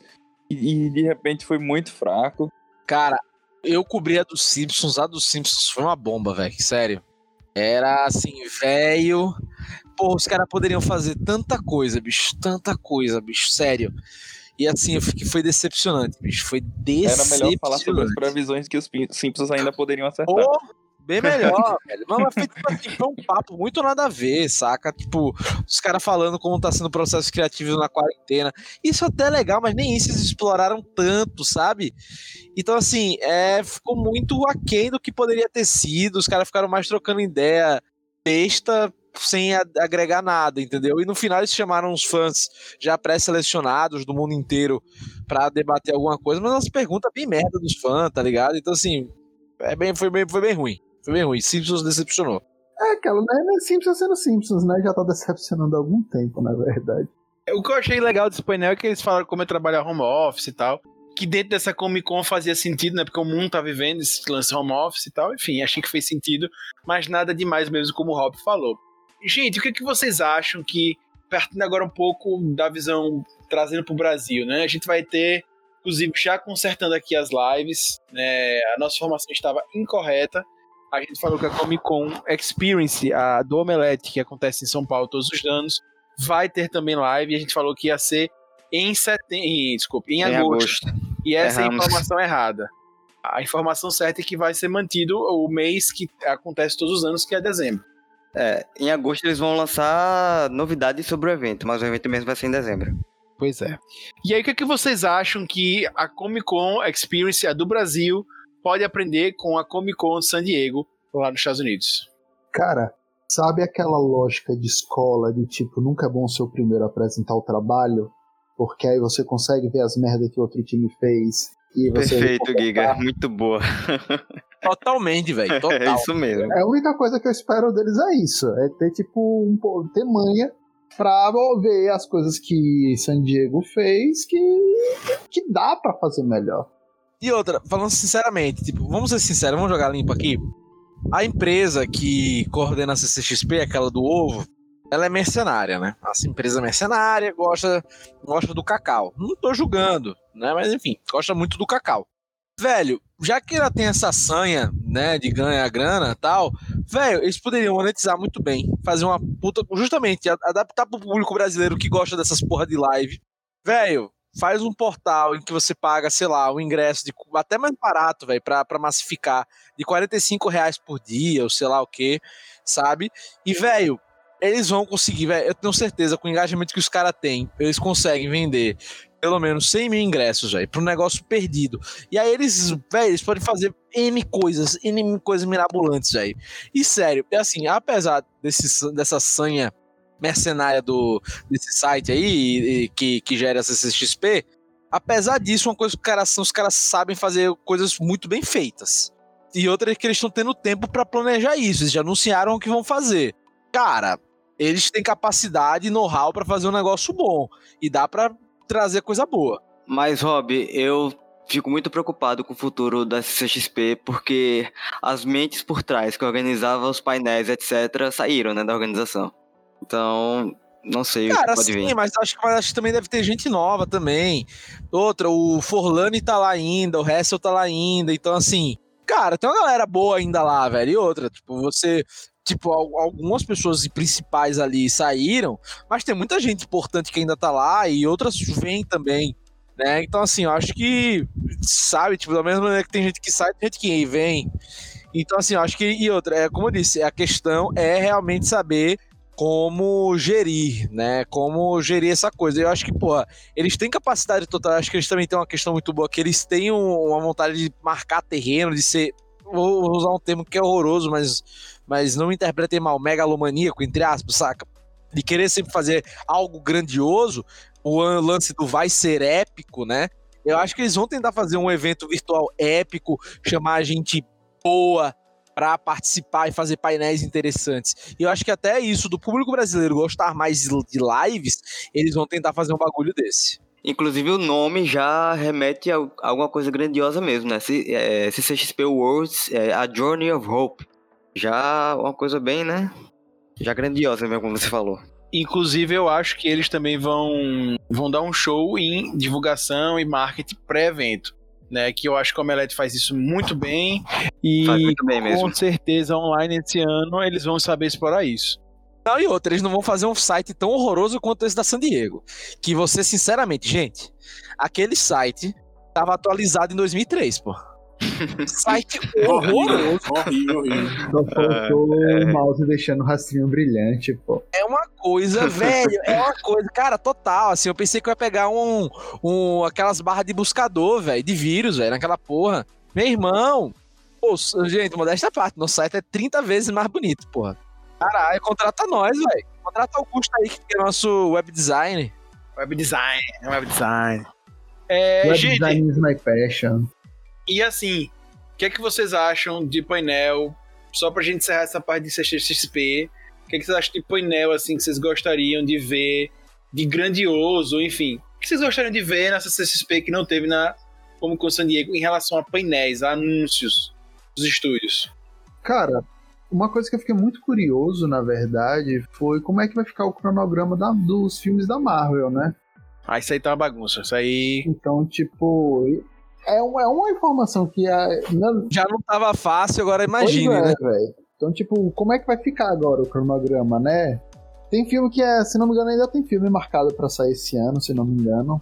e, e de repente foi muito fraco. Cara, eu cobri a dos Simpsons, a dos Simpsons foi uma bomba, velho, sério. Era assim, velho. Pô, os caras poderiam fazer tanta coisa, bicho, tanta coisa, bicho, sério. E assim, foi decepcionante, bicho, foi Era decepcionante. melhor falar sobre as previsões que os Simpsons ainda poderiam acertar. Pô, bem melhor, velho. Mas foi, tipo, assim, foi um papo muito nada a ver, saca? Tipo, os caras falando como tá sendo o processo criativo na quarentena. Isso até é legal, mas nem isso eles exploraram tanto, sabe? Então, assim, é, ficou muito aquém do que poderia ter sido. Os caras ficaram mais trocando ideia besta sem agregar nada, entendeu? E no final eles chamaram os fãs já pré-selecionados do mundo inteiro pra debater alguma coisa, mas umas perguntas bem merda dos fãs, tá ligado? Então, assim, é bem, foi, bem, foi bem ruim. Foi bem ruim. Simpsons decepcionou. É aquela, né? Simpsons sendo Simpsons, né? Já tá decepcionando há algum tempo, na verdade. O que eu achei legal desse painel é que eles falaram como é trabalhar home office e tal. Que dentro dessa Comic Con fazia sentido, né? Porque o mundo tá vivendo esse lance home office e tal. Enfim, achei que fez sentido. Mas nada demais mesmo, como o Rob falou. Gente, o que, que vocês acham que, partindo agora um pouco da visão trazendo pro Brasil, né? A gente vai ter, inclusive, já consertando aqui as lives, né? A nossa formação estava incorreta. A gente falou que a Comic Con Experience, a do Omelete, que acontece em São Paulo todos os anos, vai ter também live. E a gente falou que ia ser em setembro. Desculpe, em, Em agosto. agosto. E essa é a Erramos. informação errada. A informação certa é que vai ser mantido o mês que acontece todos os anos, que é dezembro. É, em agosto eles vão lançar novidades sobre o evento, mas o evento mesmo vai ser em dezembro. Pois é. E aí, o que, é que vocês acham que a Comic Con Experience, a do Brasil, pode aprender com a Comic Con de San Diego, lá nos Estados Unidos? Cara, sabe aquela lógica de escola de tipo, nunca é bom ser o primeiro a apresentar o trabalho? Porque aí você consegue ver as merdas que o outro time fez. E você Perfeito, Giga. Muito boa. Totalmente, velho. Total. É isso mesmo. É a única coisa que eu espero deles é isso. É ter, tipo, um, po- ter manha pra ver as coisas que San Diego fez que, que dá pra fazer melhor. E outra, falando sinceramente, tipo, vamos ser sinceros, vamos jogar limpo aqui. A empresa que coordena a CCXP, aquela do ovo, ela é mercenária, né? Essa empresa mercenária gosta, gosta do cacau. Não tô julgando, né? Mas enfim, gosta muito do cacau. Velho, já que ela tem essa sanha, né, de ganhar grana tal, velho, eles poderiam monetizar muito bem. Fazer uma puta. Justamente, adaptar pro público brasileiro que gosta dessas porra de live. Velho, faz um portal em que você paga, sei lá, um ingresso de até mais barato, velho, pra, pra massificar, de 45 reais por dia, ou sei lá o que, sabe? E, velho, eles vão conseguir, velho, eu tenho certeza, com o engajamento que os caras têm, eles conseguem vender pelo menos 100 mil ingressos, velho, para um negócio perdido. E aí eles, velho, eles podem fazer N coisas, N coisas mirabolantes, velho. E sério, é assim, apesar desse, dessa sanha mercenária do, desse site aí, e, que, que gera essa CXP, apesar disso, uma coisa que os caras, os caras sabem fazer coisas muito bem feitas. E outra é que eles estão tendo tempo para planejar isso, eles já anunciaram o que vão fazer. Cara, eles têm capacidade e know-how para fazer um negócio bom. E dá para trazer coisa boa. Mas, Rob, eu fico muito preocupado com o futuro da CXP, porque as mentes por trás que organizavam os painéis, etc., saíram né, da organização. Então, não sei Cara, o que pode sim, vir. mas acho, mas acho que também deve ter gente nova também. Outra, o Forlani tá lá ainda, o Hessel tá lá ainda. Então, assim, cara, tem uma galera boa ainda lá, velho. E outra, tipo, você. Tipo, algumas pessoas principais ali saíram, mas tem muita gente importante que ainda tá lá e outras vêm também. Né? Então, assim, eu acho que, sabe, tipo, da mesma maneira que tem gente que sai, tem gente que vem. Então, assim, eu acho que, e outra, é, como eu disse, a questão é realmente saber como gerir, né? Como gerir essa coisa. Eu acho que, porra, eles têm capacidade total. Acho que eles também têm uma questão muito boa, que eles têm uma vontade de marcar terreno, de ser. Vou usar um termo que é horroroso, mas, mas não me interpretem mal, megalomaníaco, entre aspas, saca? De querer sempre fazer algo grandioso, o lance do vai ser épico, né? Eu acho que eles vão tentar fazer um evento virtual épico, chamar a gente boa, para participar e fazer painéis interessantes. E eu acho que até isso do público brasileiro gostar mais de lives, eles vão tentar fazer um bagulho desse. Inclusive o nome já remete a alguma coisa grandiosa mesmo, né? CCXP é, Worlds, é, a Journey of Hope. Já uma coisa bem, né? Já grandiosa mesmo, como você falou. Inclusive, eu acho que eles também vão, vão dar um show em divulgação e marketing pré-evento né? Que eu acho que o Omelete faz isso muito bem. E muito bem com certeza online esse ano eles vão saber explorar isso. Não, e outra, eles não vão fazer um site tão horroroso quanto esse da San Diego. Que você, sinceramente, gente, aquele site tava atualizado em 2003, pô. Site horroroso. Horrível, horrível. Só faltou É. o mouse deixando o rastrinho brilhante, pô. É uma coisa, velho, é uma coisa, cara, total, assim, eu pensei que eu ia pegar um, um aquelas barras de buscador, velho, de vírus, velho, naquela porra. Meu irmão, pô, gente, modesta parte, nosso site é 30 vezes mais bonito, porra. Caralho, contrata nós, velho. Contrata o Augusto aí, que é nosso web design. Web design, web design. É, Web gente, design is my passion. E assim, o que é que vocês acham de painel? Só pra gente encerrar essa parte de CXP, o que, é que vocês acham de painel, assim, que vocês gostariam de ver, de grandioso, enfim. O que vocês gostariam de ver nessa CXP que não teve na como com San Diego em relação a painéis, a anúncios dos estúdios? Cara, uma coisa que eu fiquei muito curioso, na verdade, foi como é que vai ficar o cronograma da- dos filmes da Marvel, né? Ah, isso aí tá uma bagunça. Isso aí. Então, tipo, é uma, é uma informação que a, não, Já não tava fácil, agora imagine, Pois é, né? velho. Então, tipo, como é que vai ficar agora o cronograma, né? Tem filme que é, se não me engano, ainda tem filme marcado pra sair esse ano, se não me engano.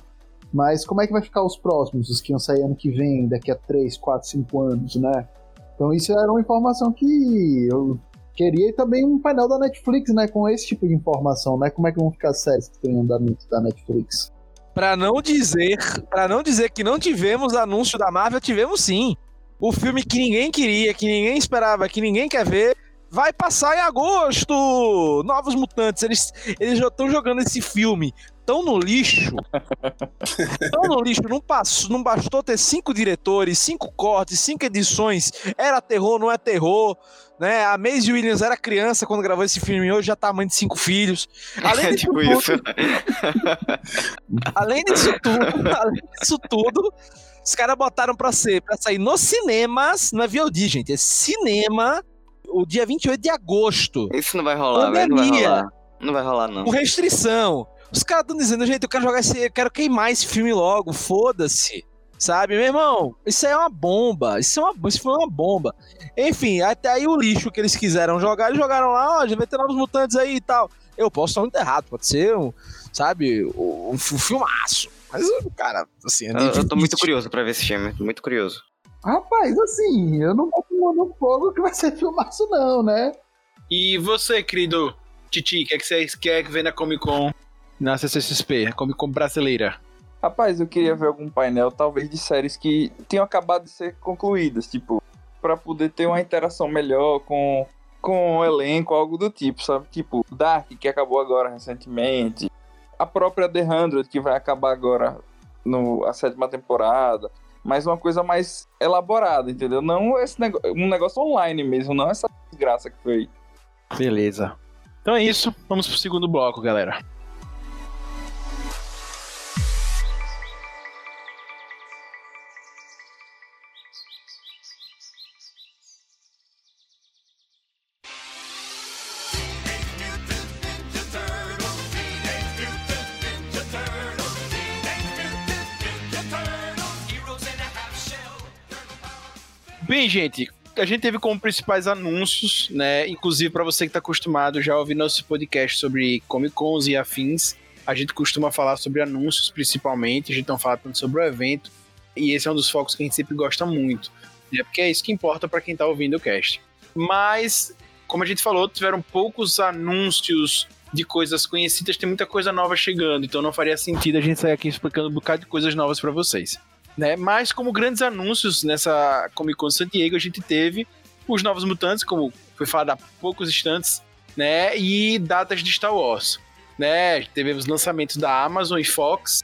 Mas como é que vai ficar os próximos, os que iam sair ano que vem, daqui a 3, 4, 5 anos, né? Então isso era uma informação que eu queria e também um painel da Netflix, né? Com esse tipo de informação, né? Como é que vão ficar as séries que tem em andamento da Netflix? Pra não dizer, para não dizer que não tivemos anúncio da Marvel, tivemos sim. O filme que ninguém queria, que ninguém esperava, que ninguém quer ver, vai passar em agosto. Novos Mutantes, eles, eles já estão jogando esse filme tão no lixo. tão no lixo, não, passou, não bastou ter cinco diretores, cinco cortes, cinco edições. Era terror, não é terror. Né? A Maisie Williams era criança quando gravou esse filme, hoje já tá mãe de cinco filhos. Além É disso tipo tudo, isso. Além disso tudo, além disso tudo, os caras botaram pra, ser, pra sair nos cinemas, não é VOD, gente, é cinema, o dia 28 de agosto. Isso não vai rolar, velho. Não vai Pandemia. rolar. Não vai rolar, não. Com restrição. Os caras estão dizendo, gente, eu quero jogar esse. Eu quero queimar esse filme logo, foda-se. Sabe, meu irmão? Isso aí é uma bomba. Isso, é uma, isso foi uma bomba. Enfim, até aí o lixo que eles quiseram jogar, eles jogaram lá, ó, já vai ter novos mutantes aí e tal. Eu posso estar muito errado, pode ser um, sabe, um, um filmaço. Mas, cara, assim, é Eu, eu tô muito curioso pra ver esse filme. Tô muito curioso. Rapaz, assim, eu não boto no fogo que vai ser filmaço, não, né? E você, querido Titi, o que, é que você quer que vem na Comic Con, na CCXP, Comic Con brasileira? Rapaz, eu queria ver algum painel, talvez de séries que tenham acabado de ser concluídas, tipo, pra poder ter uma interação melhor com, com o elenco, algo do tipo, sabe? Tipo, Dark, que acabou agora recentemente, a própria The 100, que vai acabar agora no a sétima temporada, mas uma coisa mais elaborada, entendeu? Não esse nego um negócio online mesmo, não essa desgraça que foi. Beleza. Então é isso, vamos pro segundo bloco, galera. Gente, a gente teve como principais anúncios, né? Inclusive para você que tá acostumado já a ouvir nosso podcast sobre Comic Cons e afins, a gente costuma falar sobre anúncios principalmente, a gente não fala tanto sobre o evento, e esse é um dos focos que a gente sempre gosta muito, né? Porque é isso que importa para quem tá ouvindo o cast. Mas, como a gente falou, tiveram poucos anúncios de coisas conhecidas, tem muita coisa nova chegando, então não faria sentido a gente sair aqui explicando um bocado de coisas novas para vocês né? Mas como grandes anúncios nessa Comic Con San Diego, a gente teve os novos mutantes, como foi falado há poucos instantes, né? E datas de Star Wars, né? Tivemos lançamentos da Amazon e Fox.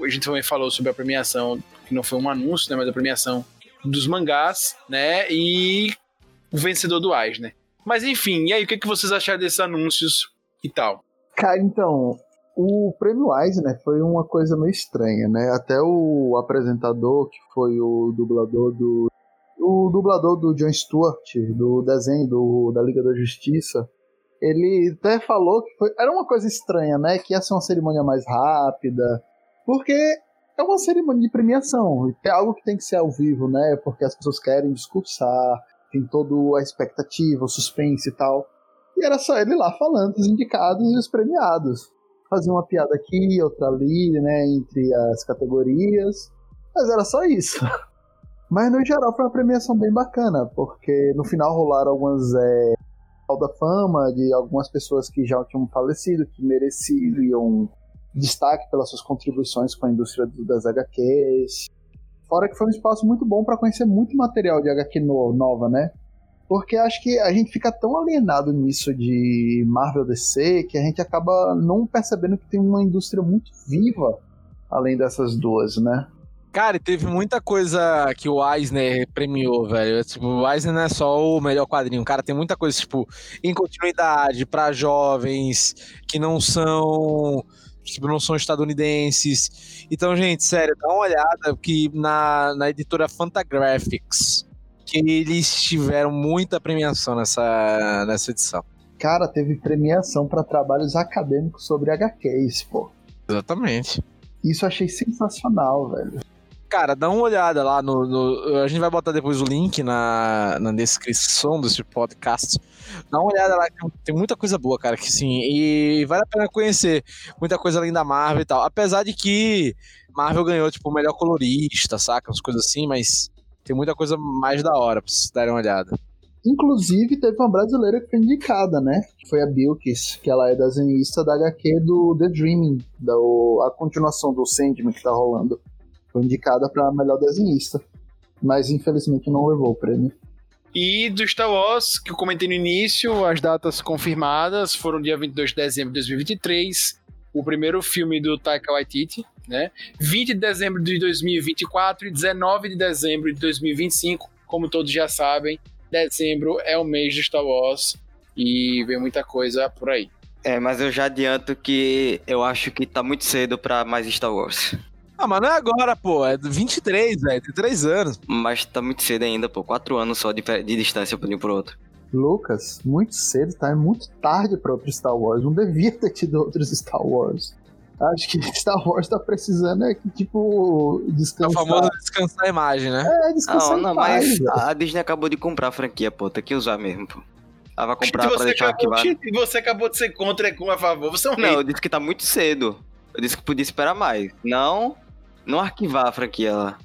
A gente também falou sobre a premiação, que não foi um anúncio, né? Mas a premiação dos mangás, né? E o vencedor do Eisner. Mas enfim, e aí, o que, que vocês acharam desses anúncios e tal? Cara, então, o prêmio Eisner foi uma coisa meio estranha, né? Até o apresentador, que foi o dublador do. O dublador do John Stewart, do desenho do, da Liga da Justiça, ele até falou que foi, era uma coisa estranha, né? Que ia ser uma cerimônia mais rápida, porque é uma cerimônia de premiação, é algo que tem que ser ao vivo, né? Porque as pessoas querem discursar, tem toda a expectativa, o suspense e tal. E era só ele lá falando os indicados e os premiados fazer uma piada aqui, outra ali, né, entre as categorias, mas era só isso. Mas no geral foi uma premiação bem bacana, porque no final rolaram algumas é, da fama de algumas pessoas que já tinham falecido, que mereciam destaque pelas suas contribuições com a indústria das HQs. Fora que foi um espaço muito bom para conhecer muito material de HQ no, nova, né? Porque acho que a gente fica tão alienado nisso de Marvel DC que a gente acaba não percebendo que tem uma indústria muito viva além dessas duas, né? Cara, teve muita coisa que o Eisner premiou, velho. Tipo, o Eisner não é só o melhor quadrinho. Cara, tem muita coisa, tipo, em continuidade para jovens que não são. Tipo, não são estadunidenses. Então, gente, sério, dá uma olhada que na, na editora Fantagraphics, que eles tiveram muita premiação nessa, nessa edição. Cara, teve premiação para trabalhos acadêmicos sobre HQs, pô. Exatamente. Isso eu achei sensacional, velho. Cara, dá uma olhada lá no, no- A gente vai botar depois o link na, na descrição desse podcast. Dá uma olhada lá, tem muita coisa boa, cara, que sim. E vale a pena conhecer muita coisa além da Marvel e tal. Apesar de que Marvel ganhou, tipo, o melhor colorista, saca? Umas coisas assim, mas tem muita coisa mais da hora pra vocês darem uma olhada. Inclusive, teve uma brasileira que foi indicada, né? Que foi a Bilkis, que ela é desenhista da HQ do The Dreaming, da, o- a continuação do Sandman que tá rolando. Foi indicada pra melhor desenhista. Mas infelizmente não levou o prêmio. E do Star Wars, que eu comentei no início, as datas confirmadas foram dia 22 de dezembro de 2023, o primeiro filme do Taika Waititi, né? 20 de dezembro de 2024 e 19 de dezembro de 2025. Como todos já sabem, dezembro é o mês de Star Wars e vem muita coisa por aí. É, mas eu já adianto que eu acho que tá muito cedo pra mais Star Wars. Ah, mas não é agora, pô. É 23, velho. Tem 3 anos. Mas tá muito cedo ainda, pô. Quatro anos só de, de distância de um pro outro. Lucas, muito cedo, tá? É muito tarde pra outro Star Wars. Não devia ter tido outros Star Wars. Acho que Star Wars tá precisando é que, tipo, É o descansar. famoso descansar a imagem, né? É, descansar Não, em não, paz, mas a Disney acabou de comprar a franquia, pô. Tem que usar mesmo, pô. Ela vai comprar pra você, deixar acabou, arquivado. você acabou de ser contra e com a favor. Você é um Não, rei. eu disse que tá muito cedo. Eu disse que podia esperar mais. Não, não arquivar a franquia lá.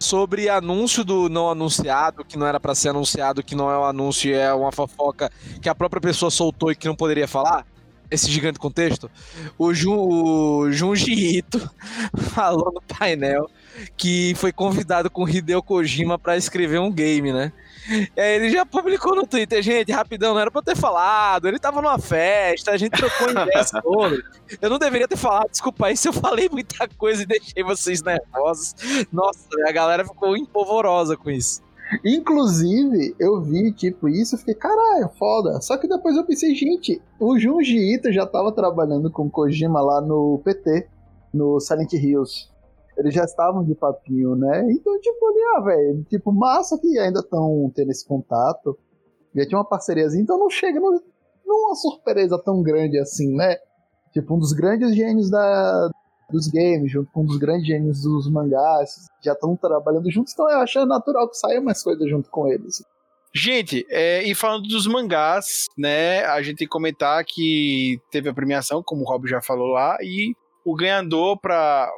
Sobre anúncio do não anunciado, que não era pra ser anunciado, que não é um anúncio e é uma fofoca que a própria pessoa soltou e que não poderia falar. Esse gigante contexto. O, Jun, o Junji Ito falou no painel que foi convidado com Hideo Kojima pra escrever um game, né? E aí ele já publicou no Twitter, gente, rapidão, não era pra eu ter falado, ele tava numa festa, a gente trocou ideias sobre. Eu não deveria ter falado, desculpa aí se eu falei muita coisa e deixei vocês nervosos. Nossa, a galera ficou empolvorosa com isso. Inclusive, eu vi, tipo, isso e fiquei, caralho, foda. Só que depois eu pensei, gente, o Junji Ito já tava trabalhando com Kojima lá no PT, no Silent Hills. Eles já estavam de papinho, né? Então, tipo, ali, ah, velho, tipo, massa que ainda estão tendo esse contato. Já tinha uma parceriazinha, então não chega numa surpresa tão grande assim, né? Tipo, um dos grandes gênios da, dos games, junto com um dos grandes gênios dos mangás, já estão trabalhando juntos, então eu acho natural que saia mais coisa junto com eles. Gente, é, e falando dos mangás, né? A gente tem que comentar que teve a premiação, como o Rob já falou lá, e o ganhador para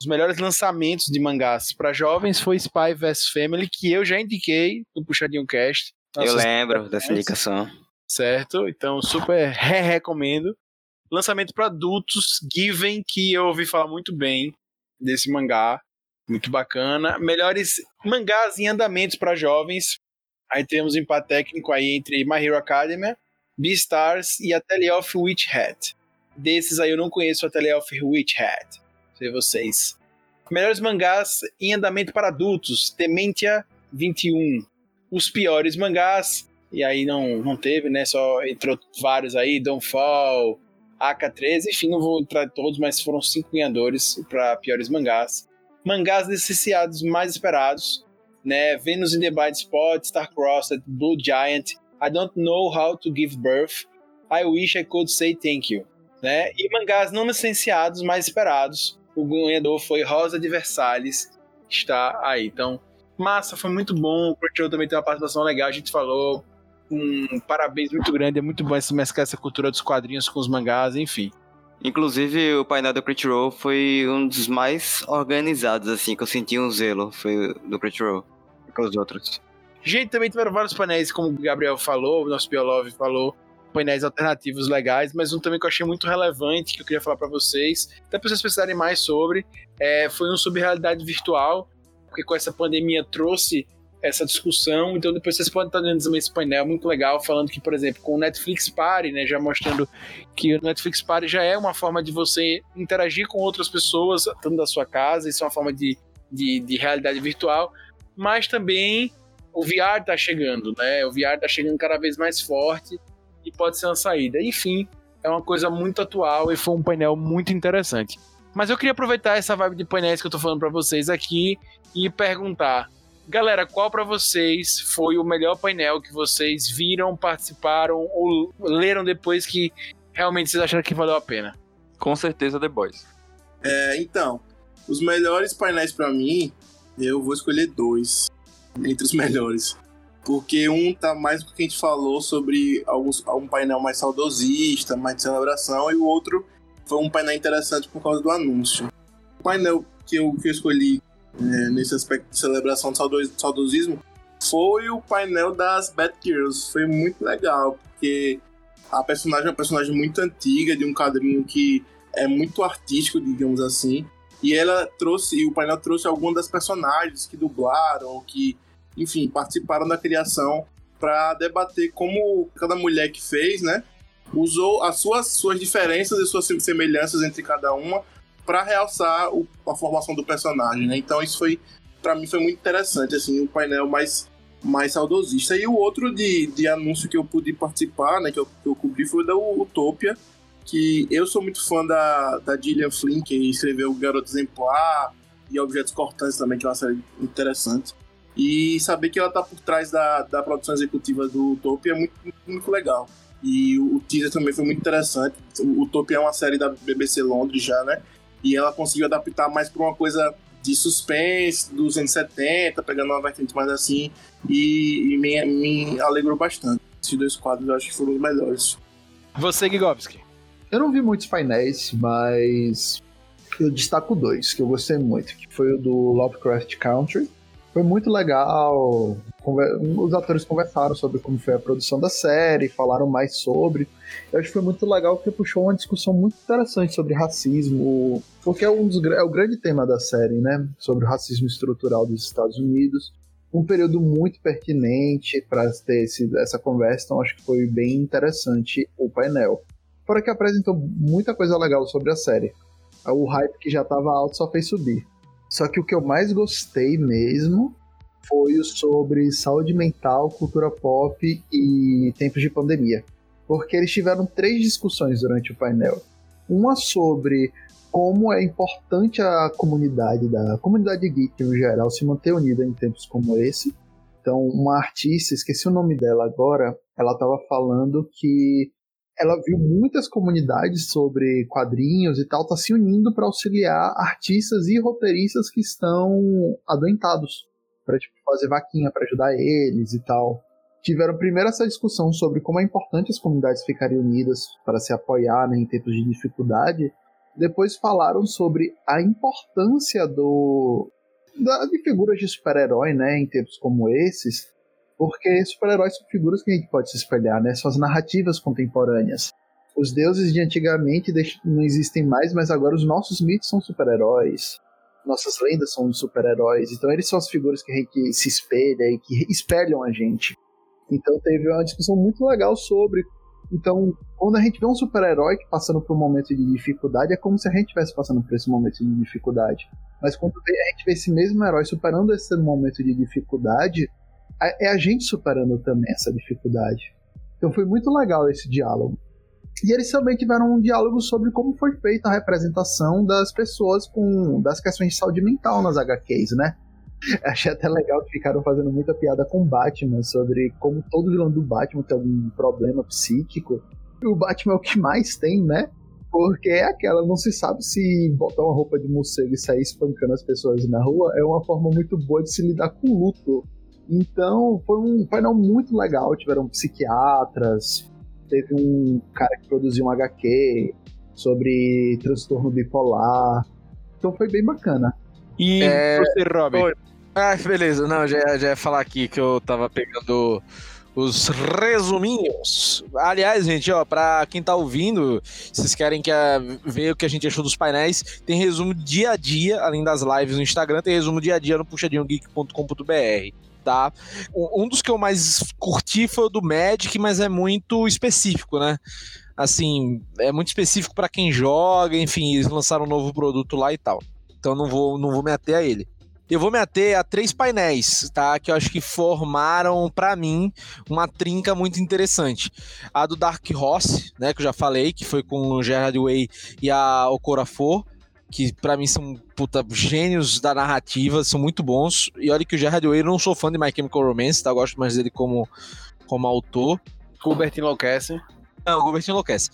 os melhores lançamentos de mangás para jovens foi Spy vs Family, que eu já indiquei no Puxadinho Cast. eu Nossas lembro dessa indicação. certo? Então, super re-recomendo. Lançamento para adultos, Given, que eu ouvi falar muito bem desse mangá, muito bacana. Melhores mangás em andamentos para jovens. Aí temos um empate técnico aí entre My Hero Academia, Beastars e Atelier of Witch Hat. Desses aí eu não conheço o Atelier of Witch Hat. Sei vocês. Melhores mangás em andamento para adultos, Dementia 21. Os piores mangás, e aí não, não teve, né? Só entrou vários aí, Downfall, AK-13, enfim, não vou entrar todos, mas foram cinco ganhadores para piores mangás. Mangás licenciados mais esperados, né? Venus in the Blind Spot, Star-Crossed, Blue Giant, I Don't Know How to Give Birth, I Wish I Could Say Thank You, né? E mangás não licenciados mais esperados, o ganhador foi Rosa de Versalhes, está aí. Então, massa, foi muito bom. O Crunchyroll também tem uma participação legal, a gente falou. Um parabéns muito grande, é muito bom esse mesclar essa cultura dos quadrinhos com os mangás, enfim. Inclusive, o painel do Crunchyroll foi um dos mais organizados, assim, que eu senti um zelo. Foi do Crunchyroll. Com os outros. Gente, também tiveram vários painéis, como o Gabriel falou, o nosso Biolove falou, painéis alternativos legais, mas um também que eu achei muito relevante, que eu queria falar para vocês, até para vocês pensarem mais sobre, é, foi um sobre realidade virtual, porque com essa pandemia trouxe essa discussão, então depois vocês podem estar dentro também esse painel muito legal, falando que, por exemplo, com o Netflix Party, né, já mostrando que o Netflix Party já é uma forma de você interagir com outras pessoas, estando da sua casa, isso é uma forma de, de, de realidade virtual, mas também o VR tá chegando, né? O VR tá chegando cada vez mais forte e pode ser uma saída. Enfim, é uma coisa muito atual e foi um painel muito interessante. Mas eu queria aproveitar essa vibe de painéis que eu tô falando para vocês aqui e perguntar, galera, qual para vocês foi o melhor painel que vocês viram, participaram ou leram depois que realmente vocês acharam que valeu a pena? Com certeza The Boys. É, então, os melhores painéis pra mim, eu vou escolher dois entre os melhores. Porque um tá mais do que a gente falou sobre alguns, um painel mais saudosista, mais de celebração, e o outro foi um painel interessante por causa do anúncio. O painel que eu, que eu escolhi é, nesse aspecto de celebração saudo- saudosismo foi o painel das Batgirls. Foi muito legal, porque a personagem é uma personagem muito antiga, de um quadrinho que é muito artístico, digamos assim. E ela trouxe, e o painel trouxe algumas das personagens que dublaram, que, enfim, participaram da criação para debater como cada mulher que fez, né, usou as suas, suas diferenças e suas semelhanças entre cada uma para realçar o- a formação do personagem, né? Então isso foi, para mim, foi muito interessante, assim, um painel mais mais saudosista. E o outro de, de anúncio que eu pude participar, né, que eu, que eu cobri, foi da Utopia, que eu sou muito fã da, da Gillian Flynn, que escreveu Garoto Exemplar e Objetos Cortantes também, que é uma série interessante. E saber que ela tá por trás da, da produção executiva do Utopia é muito, muito legal. E o, o teaser também foi muito interessante. O Utopia é uma série da BBC Londres já, né? E ela conseguiu adaptar mais pra uma coisa de suspense dos anos 70, pegando uma vertente mais assim. E, e me, me alegrou bastante. Esses dois quadros eu acho que foram os melhores. Você, Gigovski. Eu não vi muitos painéis, mas eu destaco dois que eu gostei muito, que foi o do Lovecraft Country. Foi muito legal. Os atores conversaram sobre como foi a produção da série, falaram mais sobre. Eu acho que foi muito legal porque puxou uma discussão muito interessante sobre racismo, porque é, um dos, é o grande tema da série, né? Sobre o racismo estrutural dos Estados Unidos. Um período muito pertinente para ter esse, essa conversa, então acho que foi bem interessante o painel. Fora que apresentou muita coisa legal sobre a série. O hype que já estava alto só fez subir. Só que o que eu mais gostei mesmo foi sobre saúde mental, cultura pop e tempos de pandemia. Porque eles tiveram três discussões durante o painel. Uma sobre como é importante a comunidade da comunidade geek no geral se manter unida em tempos como esse. Então, uma artista, esqueci o nome dela agora, ela estava falando que ela viu muitas comunidades sobre quadrinhos e tal, tá se unindo para auxiliar artistas e roteiristas que estão adoentados, para tipo, fazer vaquinha para ajudar eles e tal. Tiveram primeiro essa discussão sobre como é importante as comunidades ficarem unidas para se apoiar né, em tempos de dificuldade. Depois falaram sobre a importância do da, de figuras de super-herói, né, em tempos como esses, porque super-heróis são figuras que a gente pode se espelhar, né? São as narrativas contemporâneas. Os deuses de antigamente não existem mais, mas agora os nossos mitos são super-heróis. Nossas lendas são de super-heróis. Então eles são as figuras que gente se espelha e que espelham a gente. Então teve uma discussão muito legal sobre. Então, quando a gente vê um super-herói que passando por um momento de dificuldade, é como se a gente estivesse passando por esse momento de dificuldade. Mas quando a gente vê esse mesmo herói superando esse momento de dificuldade, a- é a gente superando também essa dificuldade. Então foi muito legal esse diálogo. E eles também tiveram um diálogo sobre como foi feita a representação das pessoas com das questões de saúde mental nas HQs, né? Achei até legal que ficaram fazendo muita piada com Batman sobre como todo vilão do Batman tem algum problema psíquico. E o Batman é o que mais tem, né? Porque é aquela, não se sabe se botar uma roupa de morcego e sair espancando as pessoas na rua é uma forma muito boa de se lidar com o luto. Então, foi um painel muito legal. Tiveram psiquiatras, teve um cara que produziu um HQ sobre transtorno bipolar. Então foi bem bacana. E É, você, Robin? Oi. Ah, beleza. Não, já, ia- já ia falar aqui que eu tava pegando os resuminhos. Aliás, gente, ó, pra quem tá ouvindo, se vocês querem que a- ver o que a gente achou dos painéis, tem resumo dia a dia, além das lives no Instagram, tem resumo dia a dia no puxadinhogeek.com.br. Tá? Um dos que eu mais curti foi o do Magic, mas é muito específico, né? Assim, é muito específico pra quem joga, enfim, eles lançaram um novo produto lá e tal. Então não vou, não vou me ater a ele. Eu vou me ater a três painéis, tá? Que eu acho que formaram, pra mim, uma trinca muito interessante. A do Dark Horse, né? Que eu já falei, que foi com o Gerard Way e a Okorafor, que pra mim são puta, gênios da narrativa, são muito bons. E olha que o Gerard Way eu não sou fã de My Chemical Romance, tá? Eu gosto mais dele como, como autor. Gilbert enlouquece. Não, o Gilbert enlouquece.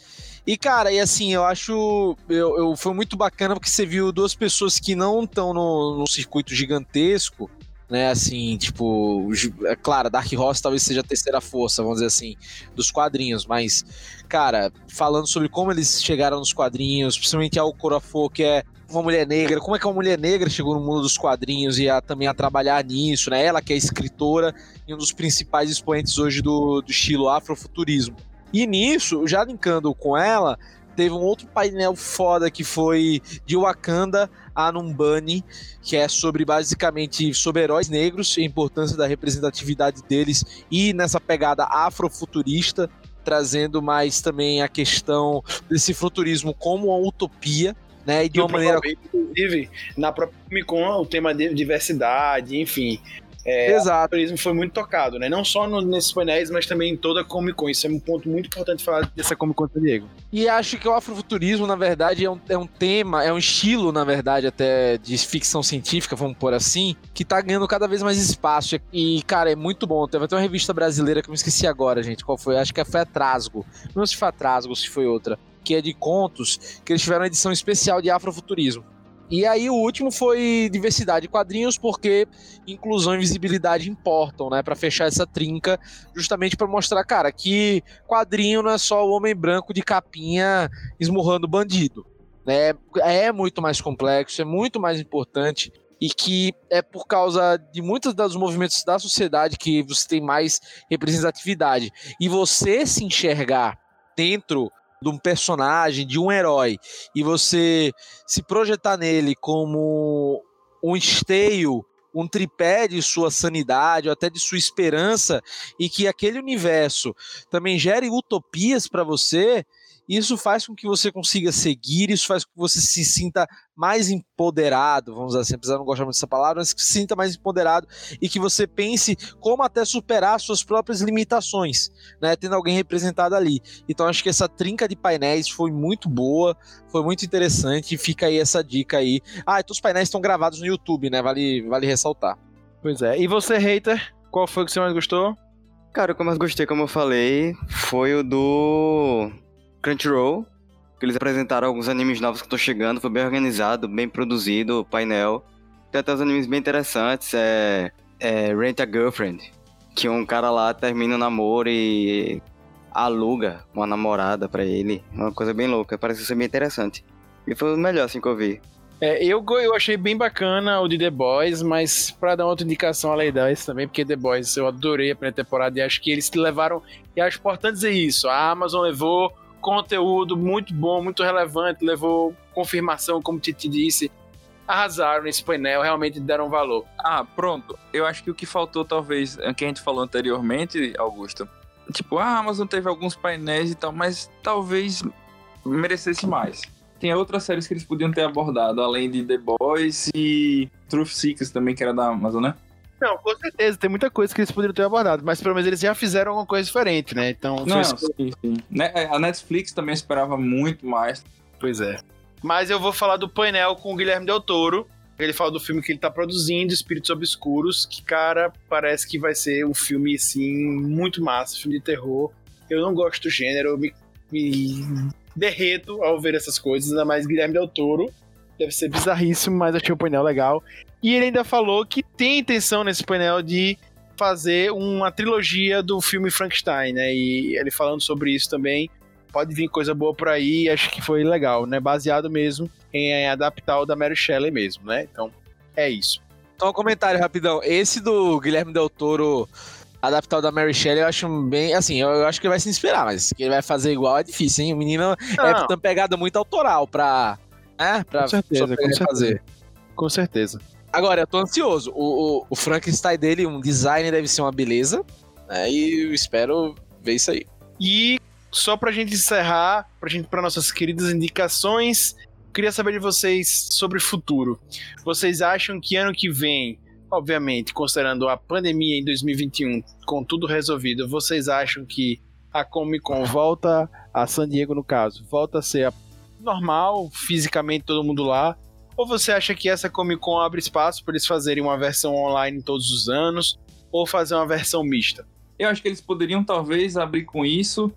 E, cara, e assim, eu acho. Eu, eu- foi muito bacana porque você viu duas pessoas que não estão no circuito gigantesco, né? Assim, tipo. É claro, Dark Horse talvez seja a terceira força, vamos dizer assim, dos quadrinhos, mas, cara, falando sobre como eles chegaram nos quadrinhos, principalmente a Okorafor, que é uma mulher negra, como é que uma mulher negra chegou no mundo dos quadrinhos e a, também a trabalhar nisso, né? Ela que é escritora e um dos principais expoentes hoje do, do estilo afrofuturismo. E nisso, já linkando com ela, teve um outro painel foda que foi de Wakanda a Numbani, que é sobre basicamente sobre heróis negros e a importância da representatividade deles e nessa pegada afrofuturista, trazendo mais também a questão desse futurismo como uma utopia, né? E de uma maneira inclusive, na própria Comic Con, o tema de diversidade, enfim. É, Exato. turismo foi muito tocado, né? Não só no, nesses painéis, mas também em toda a Comic Con. Isso é um ponto muito importante falar dessa Comic Con San Diego. E acho que o afrofuturismo, na verdade, é um, é um tema, é um estilo, na verdade, até de ficção científica, vamos pôr assim, que tá ganhando cada vez mais espaço. E, cara, é muito bom. Teve até uma revista brasileira que eu me esqueci agora, gente. Qual foi? Acho que foi a Trasgo. Não sei se foi a Trasgo, se foi outra. Que é de contos, que eles tiveram uma edição especial de afrofuturismo. E aí o último foi diversidade de quadrinhos, porque inclusão e visibilidade importam, né? Pra fechar essa trinca, justamente pra mostrar, cara, que quadrinho não é só o homem branco de capinha esmurrando bandido. Né? É muito mais complexo, é muito mais importante. E que é por causa de muitos dos movimentos da sociedade que você tem mais representatividade. E você se enxergar dentro de um personagem, de um herói, e você se projetar nele como um esteio, um tripé de sua sanidade ou até de sua esperança, e que aquele universo também gere utopias para você, isso faz com que você consiga seguir, isso faz com que você se sinta mais empoderado, vamos dizer assim, apesar de não gostar muito dessa palavra, mas que se sinta mais empoderado e que você pense como até superar suas próprias limitações, né, tendo alguém representado ali. Então acho que essa trinca de painéis foi muito boa, foi muito interessante e fica aí essa dica aí. Ah, então os painéis estão gravados no YouTube, né, vale, vale ressaltar. Pois é. E você, hater, qual foi o que você mais gostou? Cara, o que eu mais gostei, como eu falei, foi o do Crunchyroll, que eles apresentaram alguns animes novos que estão chegando, foi bem organizado, bem produzido, painel. Tem até uns animes bem interessantes, é, é Rent a Girlfriend, que um cara lá termina o namoro e aluga uma namorada pra ele, uma coisa bem louca, parece ser bem interessante. E foi o melhor, assim, que eu vi. É, eu, eu achei bem bacana o de The Boys, mas pra dar outra indicação além dessa também, porque The Boys eu adorei a primeira temporada e acho que eles levaram, e acho importante dizer isso, a Amazon levou conteúdo muito bom, muito relevante, levou confirmação, como o Titi disse, arrasaram nesse painel, realmente deram valor. Ah, pronto. Eu acho que o que faltou, talvez, é que a gente falou anteriormente, Augusto. Tipo, a Amazon teve alguns painéis e tal, mas talvez merecesse mais. Tem outras séries que eles podiam ter abordado, além de The Boys e Truth Seekers também, que era da Amazon, né? Não, com certeza, tem muita coisa que eles poderiam ter abordado, mas pelo menos eles já fizeram alguma coisa diferente, né? Então, Não, foi- sim, sim. Né, A Netflix também esperava muito mais. Pois é. Mas eu vou falar do painel com o Guilherme Del Toro. Ele fala do filme que ele tá produzindo, Espíritos Obscuros, que, cara, parece que vai ser um filme, assim, muito massa, filme de terror. Eu não gosto do gênero, eu me, me derreto ao ver essas coisas, ainda mais Guilherme Del Toro. Deve ser bizarríssimo, mas achei o painel legal. E ele ainda falou que tem intenção nesse painel de fazer uma trilogia do filme Frankenstein, né? E ele falando sobre isso também pode vir coisa boa por aí, acho que foi legal, né? Baseado mesmo em adaptar o da Mary Shelley mesmo, né? Então, é isso. Só um comentário rapidão. Esse do Guilherme Del Toro adaptar o da Mary Shelley, eu acho bem. Assim, eu, eu acho que ele vai se inspirar, mas que ele vai fazer igual é difícil, hein? O menino é Não, uma pegada muito autoral pra. É, pra Com certeza, com certeza. fazer. com certeza. Agora, eu tô ansioso. O, o, o Frankenstein dele, um design deve ser uma beleza. Né? E eu espero ver isso aí. E só pra gente encerrar, pra gente para nossas queridas indicações, queria saber de vocês sobre o futuro. Vocês acham que ano que vem, obviamente, considerando a pandemia em 2021, com tudo resolvido, vocês acham que a Comic Con volta a San Diego no caso, volta a ser normal, fisicamente todo mundo lá? Ou você acha que essa Comic Con abre espaço para eles fazerem uma versão online todos os anos, ou fazer uma versão mista? Eu acho que eles poderiam talvez abrir com isso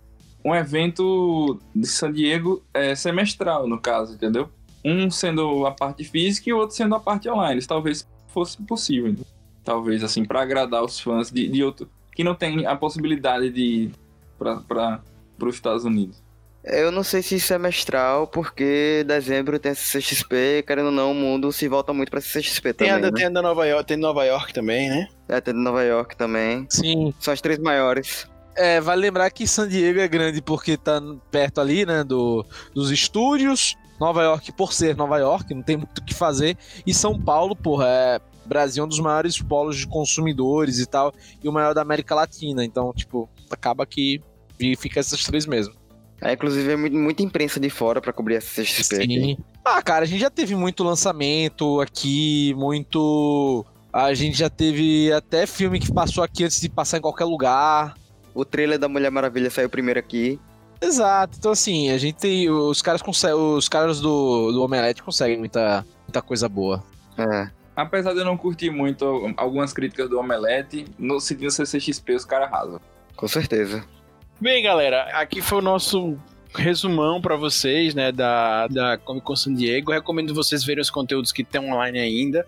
um evento de San Diego é, semestral, no caso, entendeu? Um sendo a parte física e o outro sendo a parte online. Isso talvez fosse possível. Talvez, assim, para agradar os fãs de, de outro. que não tem a possibilidade de ir para os Estados Unidos. Eu não sei se semestral, porque dezembro tem a CCXP, querendo ou não, o mundo se volta muito pra CCXP Tem também, a, né? tem a da Nova York, tem Nova York também, né? É, tem de Nova York também. Sim. São as três maiores. É, vale lembrar que San Diego é grande porque tá perto ali, né, do, dos estúdios. Nova York, por ser Nova York, não tem muito o que fazer. E São Paulo, porra, é. Brasil é um dos maiores polos de consumidores e tal, e o maior da América Latina. Então, tipo, acaba que fica essas três mesmo. É, inclusive, é muito- muita imprensa de fora pra cobrir a CCXP. aqui. Sim. Ah, cara, a gente já teve muito lançamento aqui, muito A gente já teve até filme que passou aqui antes de passar em qualquer lugar. O trailer da Mulher Maravilha saiu primeiro aqui. Exato. Então, assim, a gente tem. Os caras conseguem. Os caras do, do Omelete conseguem muita, muita coisa boa. É. Apesar de eu não curtir muito algumas críticas do Omelete, no sentido CCXP os caras arrasam. Com certeza. Bem, galera, aqui foi o nosso resumão para vocês, né, da, da Comic Con San Diego. recomendo vocês verem os conteúdos que tem online ainda.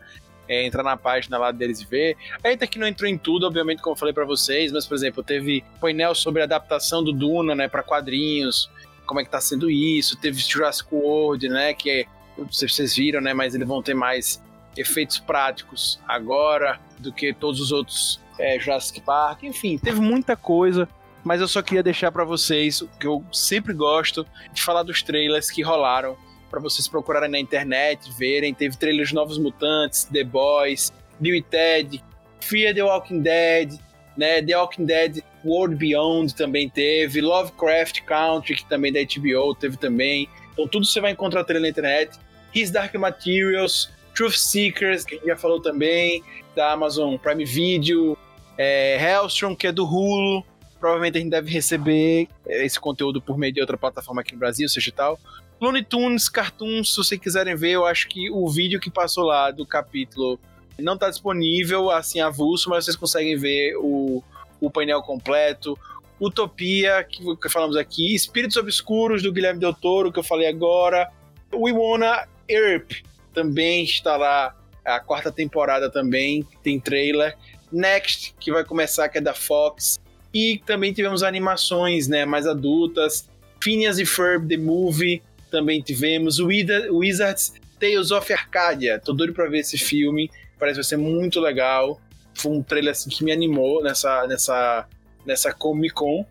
É, entrar na página lá deles e ver. A gente aqui não entrou em tudo, obviamente, como eu falei para vocês, mas, por exemplo, teve painel sobre a adaptação do Duna, né, para quadrinhos, como é que tá sendo isso. Teve Jurassic World, né, que é, vocês viram, né, mas eles vão ter mais efeitos práticos agora do que todos os outros é, Jurassic Park. Enfim, teve muita coisa mas eu só queria deixar para vocês o que eu sempre gosto de falar dos trailers que rolaram para vocês procurarem na internet, verem. Teve trailers Novos Mutantes, The Boys, Bill e Ted, Fear the Walking Dead, né? The Walking Dead World Beyond também teve, Lovecraft Country, que também é da HBO, teve também. Então tudo você vai encontrar trailer na internet. His Dark Materials, Truth Seekers, que a gente já falou também, da Amazon Prime Video, é, Hellstrom, que é do Hulu, provavelmente a gente deve receber esse conteúdo por meio de outra plataforma aqui no Brasil, seja tal. Looney Tunes, Cartoons, se vocês quiserem ver, eu acho que o vídeo que passou lá do capítulo não está disponível assim avulso, mas vocês conseguem ver o, o painel completo. Utopia, que, que falamos aqui, Espíritos Obscuros do Guilherme Del Toro, que eu falei agora. We Wanna Earp também está lá, a quarta temporada também, tem trailer. Next, que vai começar, que é da Fox. E também tivemos animações né, mais adultas. Phineas e Ferb, The Movie, também tivemos. Wizards Tales of Arcadia. Tô doido pra ver esse filme. Parece que vai ser muito legal. Foi um trailer assim, que me animou nessa, nessa, nessa Comic Con.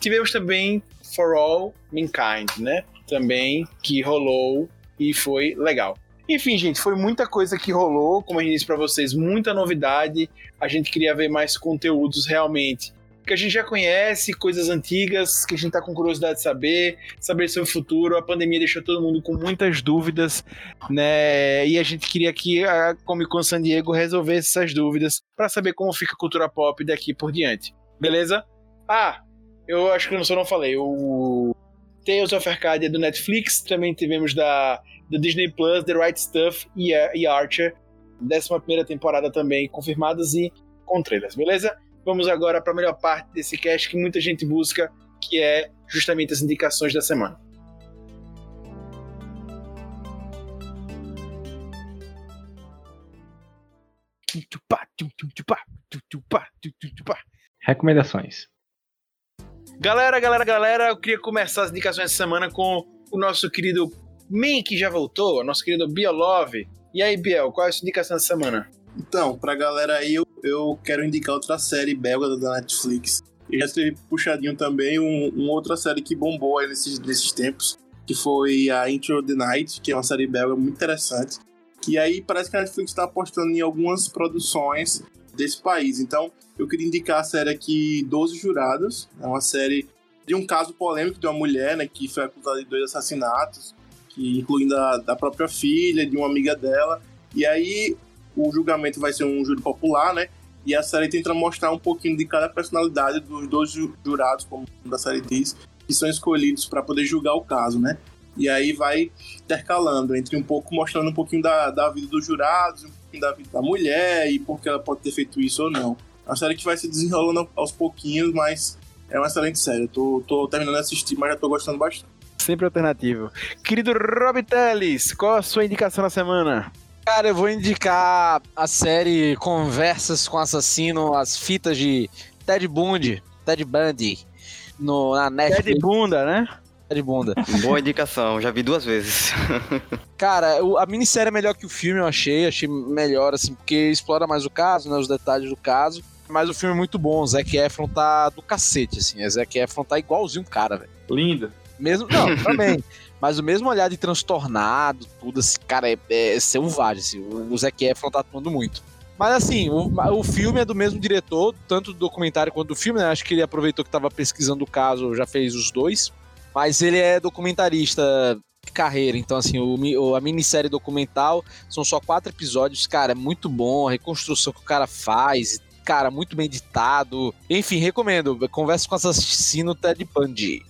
Tivemos também For All Mankind, né? Também que rolou e foi legal. Enfim, gente, foi muita coisa que rolou, como eu disse para vocês, muita novidade. A gente queria ver mais conteúdos realmente que a gente já conhece, coisas antigas que a gente tá com curiosidade de saber, saber sobre o futuro. A pandemia deixou todo mundo com muitas dúvidas, né? E a gente queria que a Comic Con San Diego resolvesse essas dúvidas para saber como fica a cultura pop daqui por diante. Beleza? Ah, eu acho que eu não falei. O Tales of Arcadia do Netflix, também tivemos da do Disney Plus, The Right Stuff e, e Archer. 11 primeira temporada também confirmadas e com trailers, beleza? Vamos agora para a melhor parte desse cast que muita gente busca, que é justamente as indicações da semana. Recomendações. Galera, galera, galera, eu queria começar as indicações dessa semana com o nosso querido Men que já voltou, nosso querido Biolove. E aí, Biel, qual é a sua indicação dessa semana? Então, pra galera aí, eu, eu quero indicar outra série belga da Netflix. E já teve puxadinho também um, uma outra série que bombou aí nesses, nesses tempos, que foi a Intro the Night, que é uma série belga muito interessante. E aí parece que a Netflix está apostando em algumas produções desse país. Então, eu queria indicar a série aqui 12 Jurados. É uma série de um caso polêmico de uma mulher, né, que foi acusada de dois assassinatos, que incluindo a da própria filha, de uma amiga dela. E aí o julgamento vai ser um júri popular, né? E a série tenta mostrar um pouquinho de cada personalidade dos dois jurados, como a série diz, que são escolhidos para poder julgar o caso, né? E aí vai intercalando entre um pouco, mostrando um pouquinho da, da vida dos jurados, um pouquinho da vida da mulher e por que ela pode ter feito isso ou não. É uma série que vai se desenrolando aos pouquinhos, mas é uma excelente série. Eu tô, tô terminando de assistir, mas já tô gostando bastante. Sempre alternativo. Querido Rob Teles, qual a sua indicação na semana? Cara, eu vou indicar a série Conversas com Assassino, as fitas de Ted Bundy, Ted Bundy, no, na Netflix. Ted Bunda, né? Ted Bunda. Boa indicação, já vi duas vezes. Cara, a minissérie é melhor que o filme, eu achei. Achei melhor, assim, porque explora mais o caso, né, os detalhes do caso. Mas o filme é muito bom, o Zac Efron tá do cacete, assim. O Zac Efron tá igualzinho um cara, velho. Lindo. Mesmo, não, também. Mas o mesmo olhar de transtornado, tudo assim, cara, é, é selvagem. Assim, o, Zac Efron tá atuando muito. Mas assim, o, o filme é do mesmo diretor, tanto do documentário quanto do filme, né? Acho que ele aproveitou que tava pesquisando o caso, já fez os dois. Mas ele é documentarista carreira. Então, assim, o, a minissérie documental são só quatro episódios. Cara, é muito bom. A reconstrução que o cara faz. Cara, muito bem editado. Enfim, recomendo. Converse com assassino Ted Bundy.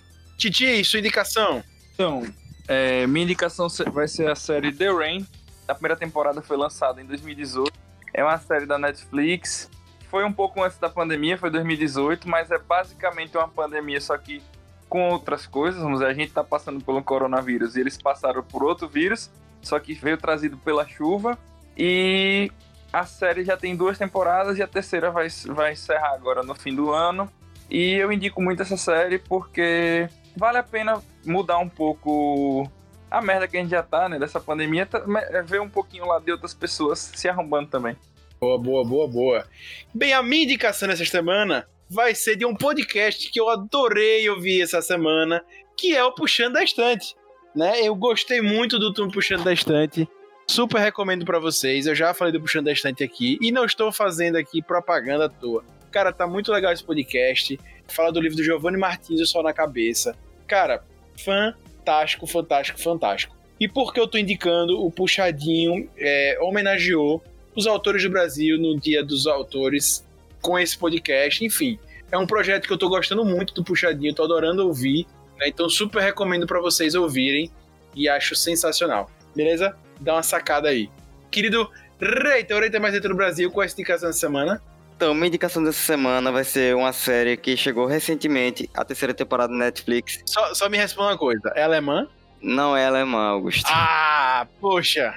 Titi, sua indicação. Então, é, minha indicação vai ser a série The Rain. A primeira temporada foi lançada em 2018. É uma série da Netflix. Foi um pouco antes da pandemia, foi 2018, mas é basicamente uma pandemia, só que com outras coisas. Vamos dizer, a gente tá passando pelo coronavírus e eles passaram por outro vírus, só que veio trazido pela chuva. E a série já tem duas temporadas e a terceira vai, vai encerrar agora no fim do ano. E eu indico muito essa série porque vale a pena mudar um pouco a merda que a gente já tá, né? Dessa pandemia, tá- é ver um pouquinho lá de outras pessoas se arrombando também. Boa, boa, boa, boa. Bem, a minha indicação nessa semana vai ser de um podcast que eu adorei ouvir essa semana, que é o Puxando da Estante. Né? Eu gostei muito do Tum Puxando da Estante. Super recomendo pra vocês. Eu já falei do Puxando da Estante aqui e não estou fazendo aqui propaganda à toa. Cara, tá muito legal esse podcast. Fala do livro do Giovanni Martins, O Sol na Cabeça. Cara, fantástico, fantástico, fantástico. E por que eu tô indicando o Puxadinho é, homenageou os autores do Brasil no Dia dos Autores com esse podcast. Enfim, é um projeto que eu tô gostando muito do Puxadinho, tô adorando ouvir. né? Então, super recomendo para vocês ouvirem e acho sensacional. Beleza? Dá uma sacada aí. Querido Reiter, o Reiter mais dentro do Brasil, qual é a indicação da semana? Então, minha indicação dessa semana vai ser uma série que chegou recentemente, a terceira temporada da Netflix. Só, só me responda uma coisa: é alemã? Não é alemã, Augusto. Ah, poxa!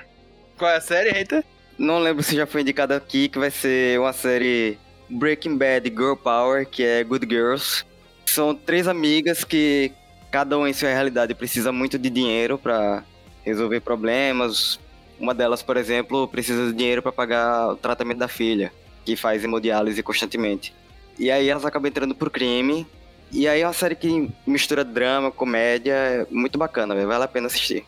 Qual é a série, Reiter? Não lembro se já foi indicado aqui, que vai ser uma série Breaking Bad Girl Power, que é Good Girls. São três amigas que, cada uma em sua realidade, precisa muito de dinheiro para resolver problemas. Uma delas, por exemplo, precisa de dinheiro para pagar o tratamento da filha, que faz hemodiálise constantemente. E aí elas acabam entrando por crime. E aí é uma série que mistura drama, comédia, é muito bacana, véio, vale a pena assistir.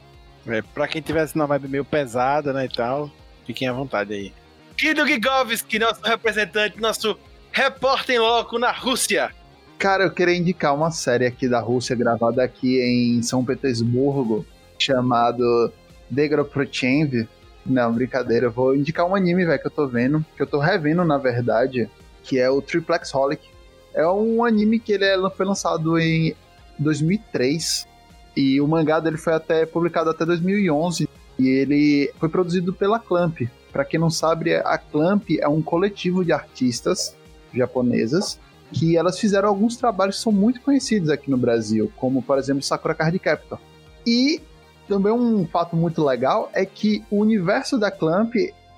É, pra quem tivesse uma vibe meio pesada, né, e tal, fiquem à vontade aí. Guido Gigovski, nosso representante, nosso repórter em loco na Rússia. Cara, eu queria indicar uma série aqui da Rússia, gravada aqui em São Petersburgo, chamado Degroprochenv. Não, brincadeira, eu vou indicar um anime, velho, que eu tô vendo, que eu tô revendo, na verdade, que é o Triplex Holic. É um anime que ele é- foi lançado em 2003 e o mangá dele foi até publicado até 2011 e ele foi produzido pela Clamp. Pra quem não sabe, a Clamp é um coletivo de artistas japonesas que elas fizeram alguns trabalhos que são muito conhecidos aqui no Brasil, como por exemplo Sakura Card Captor. E também um fato muito legal é que o universo da Clamp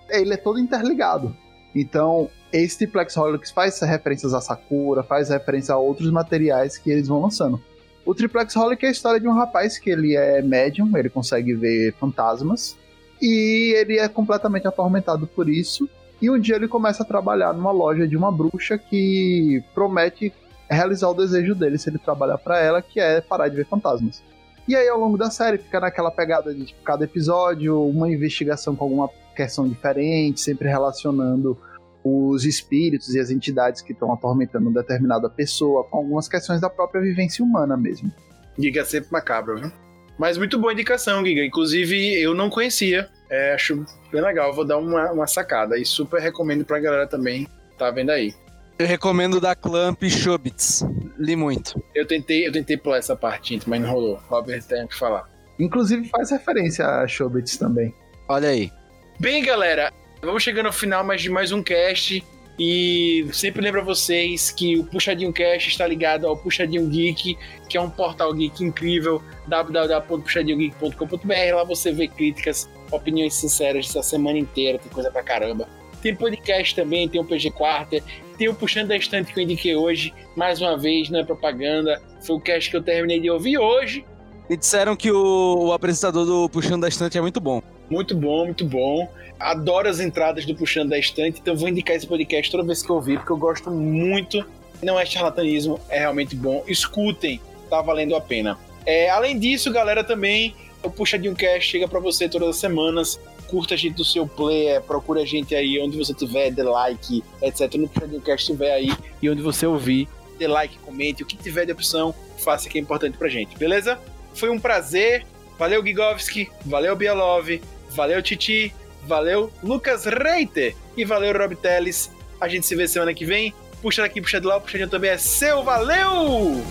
ele é todo interligado. Então, esse Triplex Holics faz referências a Sakura, faz referência a outros materiais que eles vão lançando. O Triplex Holic é a história de um rapaz que ele é médium, ele consegue ver fantasmas, e ele é completamente atormentado por isso. E um dia ele começa a trabalhar numa loja de uma bruxa que promete realizar o desejo dele se ele trabalhar para ela, que é parar de ver fantasmas. E aí, ao longo da série, fica naquela pegada de tipo, cada episódio, uma investigação com alguma questão diferente, sempre relacionando os espíritos e as entidades que estão atormentando determinada pessoa, com algumas questões da própria vivência humana mesmo. Giga é sempre macabro, viu? Mas muito boa indicação, Giga. Inclusive, eu não conhecia. É, acho bem legal. Vou dar uma, uma sacada. E super recomendo pra galera também. Tá vendo aí. Eu recomendo da Clamp Shubits. Li muito. Eu tentei, eu tentei pular essa parte, mas não rolou. Robert tem o que falar. Inclusive faz referência a Showbits também. Olha aí. Bem, galera, vamos chegando ao final mais de mais um cast. E sempre lembro a vocês que o Puxadinho Cast está ligado ao Puxadinho Geek, que é um portal geek incrível, www.puxadinhogeek.com.br. Lá você vê críticas, opiniões sinceras essa semana inteira, tem coisa pra caramba. Tem podcast também, tem o PG Quarter, tem o Puxando da Estante que eu indiquei hoje, mais uma vez, não é propaganda. Foi o cast que eu terminei de ouvir hoje. Me disseram que o, o apresentador do Puxando da Estante é muito bom. Muito bom, muito bom. Adoro as entradas do Puxando da Estante, então vou indicar esse podcast toda vez que eu ouvir, porque eu gosto muito. Não é charlatanismo, é realmente bom. Escutem, tá valendo a pena. É, além disso, galera, também o Puxadinho Cast chega para você todas as semanas. Curta a gente do seu player, procura a gente aí onde você tiver, dê like, etc. No Puxadinho Cast estiver aí e onde você ouvir, dê like, comente, o que tiver de opção, faça que é importante pra gente, beleza? Foi um prazer. Valeu, Gigovski. Valeu, Bielov. Valeu, Titi. Valeu, Lucas Reiter. E valeu, Rob Teles. A gente se vê semana que vem. Puxa daqui, puxa de lá, puxa de também é seu. Valeu!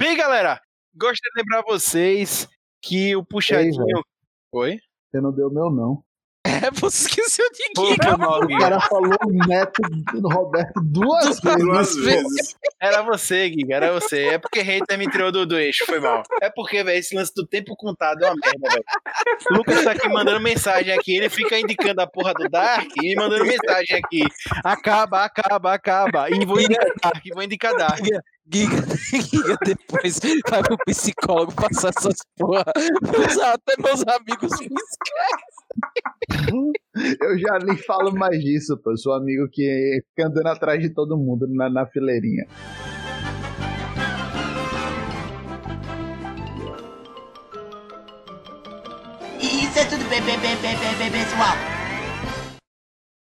Bem, galera, gostaria de lembrar vocês que o puxadinho. velho. Oi? Você não deu meu, não. É, você esqueceu de mal, O Gui. cara falou neto do Roberto duas vezes. Duas vezes. Era você, Giga, era você. É porque hater me tirou do, do eixo, foi mal. É porque, velho, esse lance do tempo contado é uma merda, velho. O Lucas tá aqui mandando mensagem aqui, ele fica indicando a porra do Dark e me mandando mensagem aqui. Acaba, acaba, acaba. E vou indicar Dark, vou indicar Dark. Giga, Giga depois vai pro psicólogo passar essas porra. Até meus amigos me Eu já nem falo mais disso, pô. Eu sou amigo que fica andando atrás de todo mundo na, na fileirinha. Isso é tudo bem, bem, bem, bem, bem, bem, pessoal.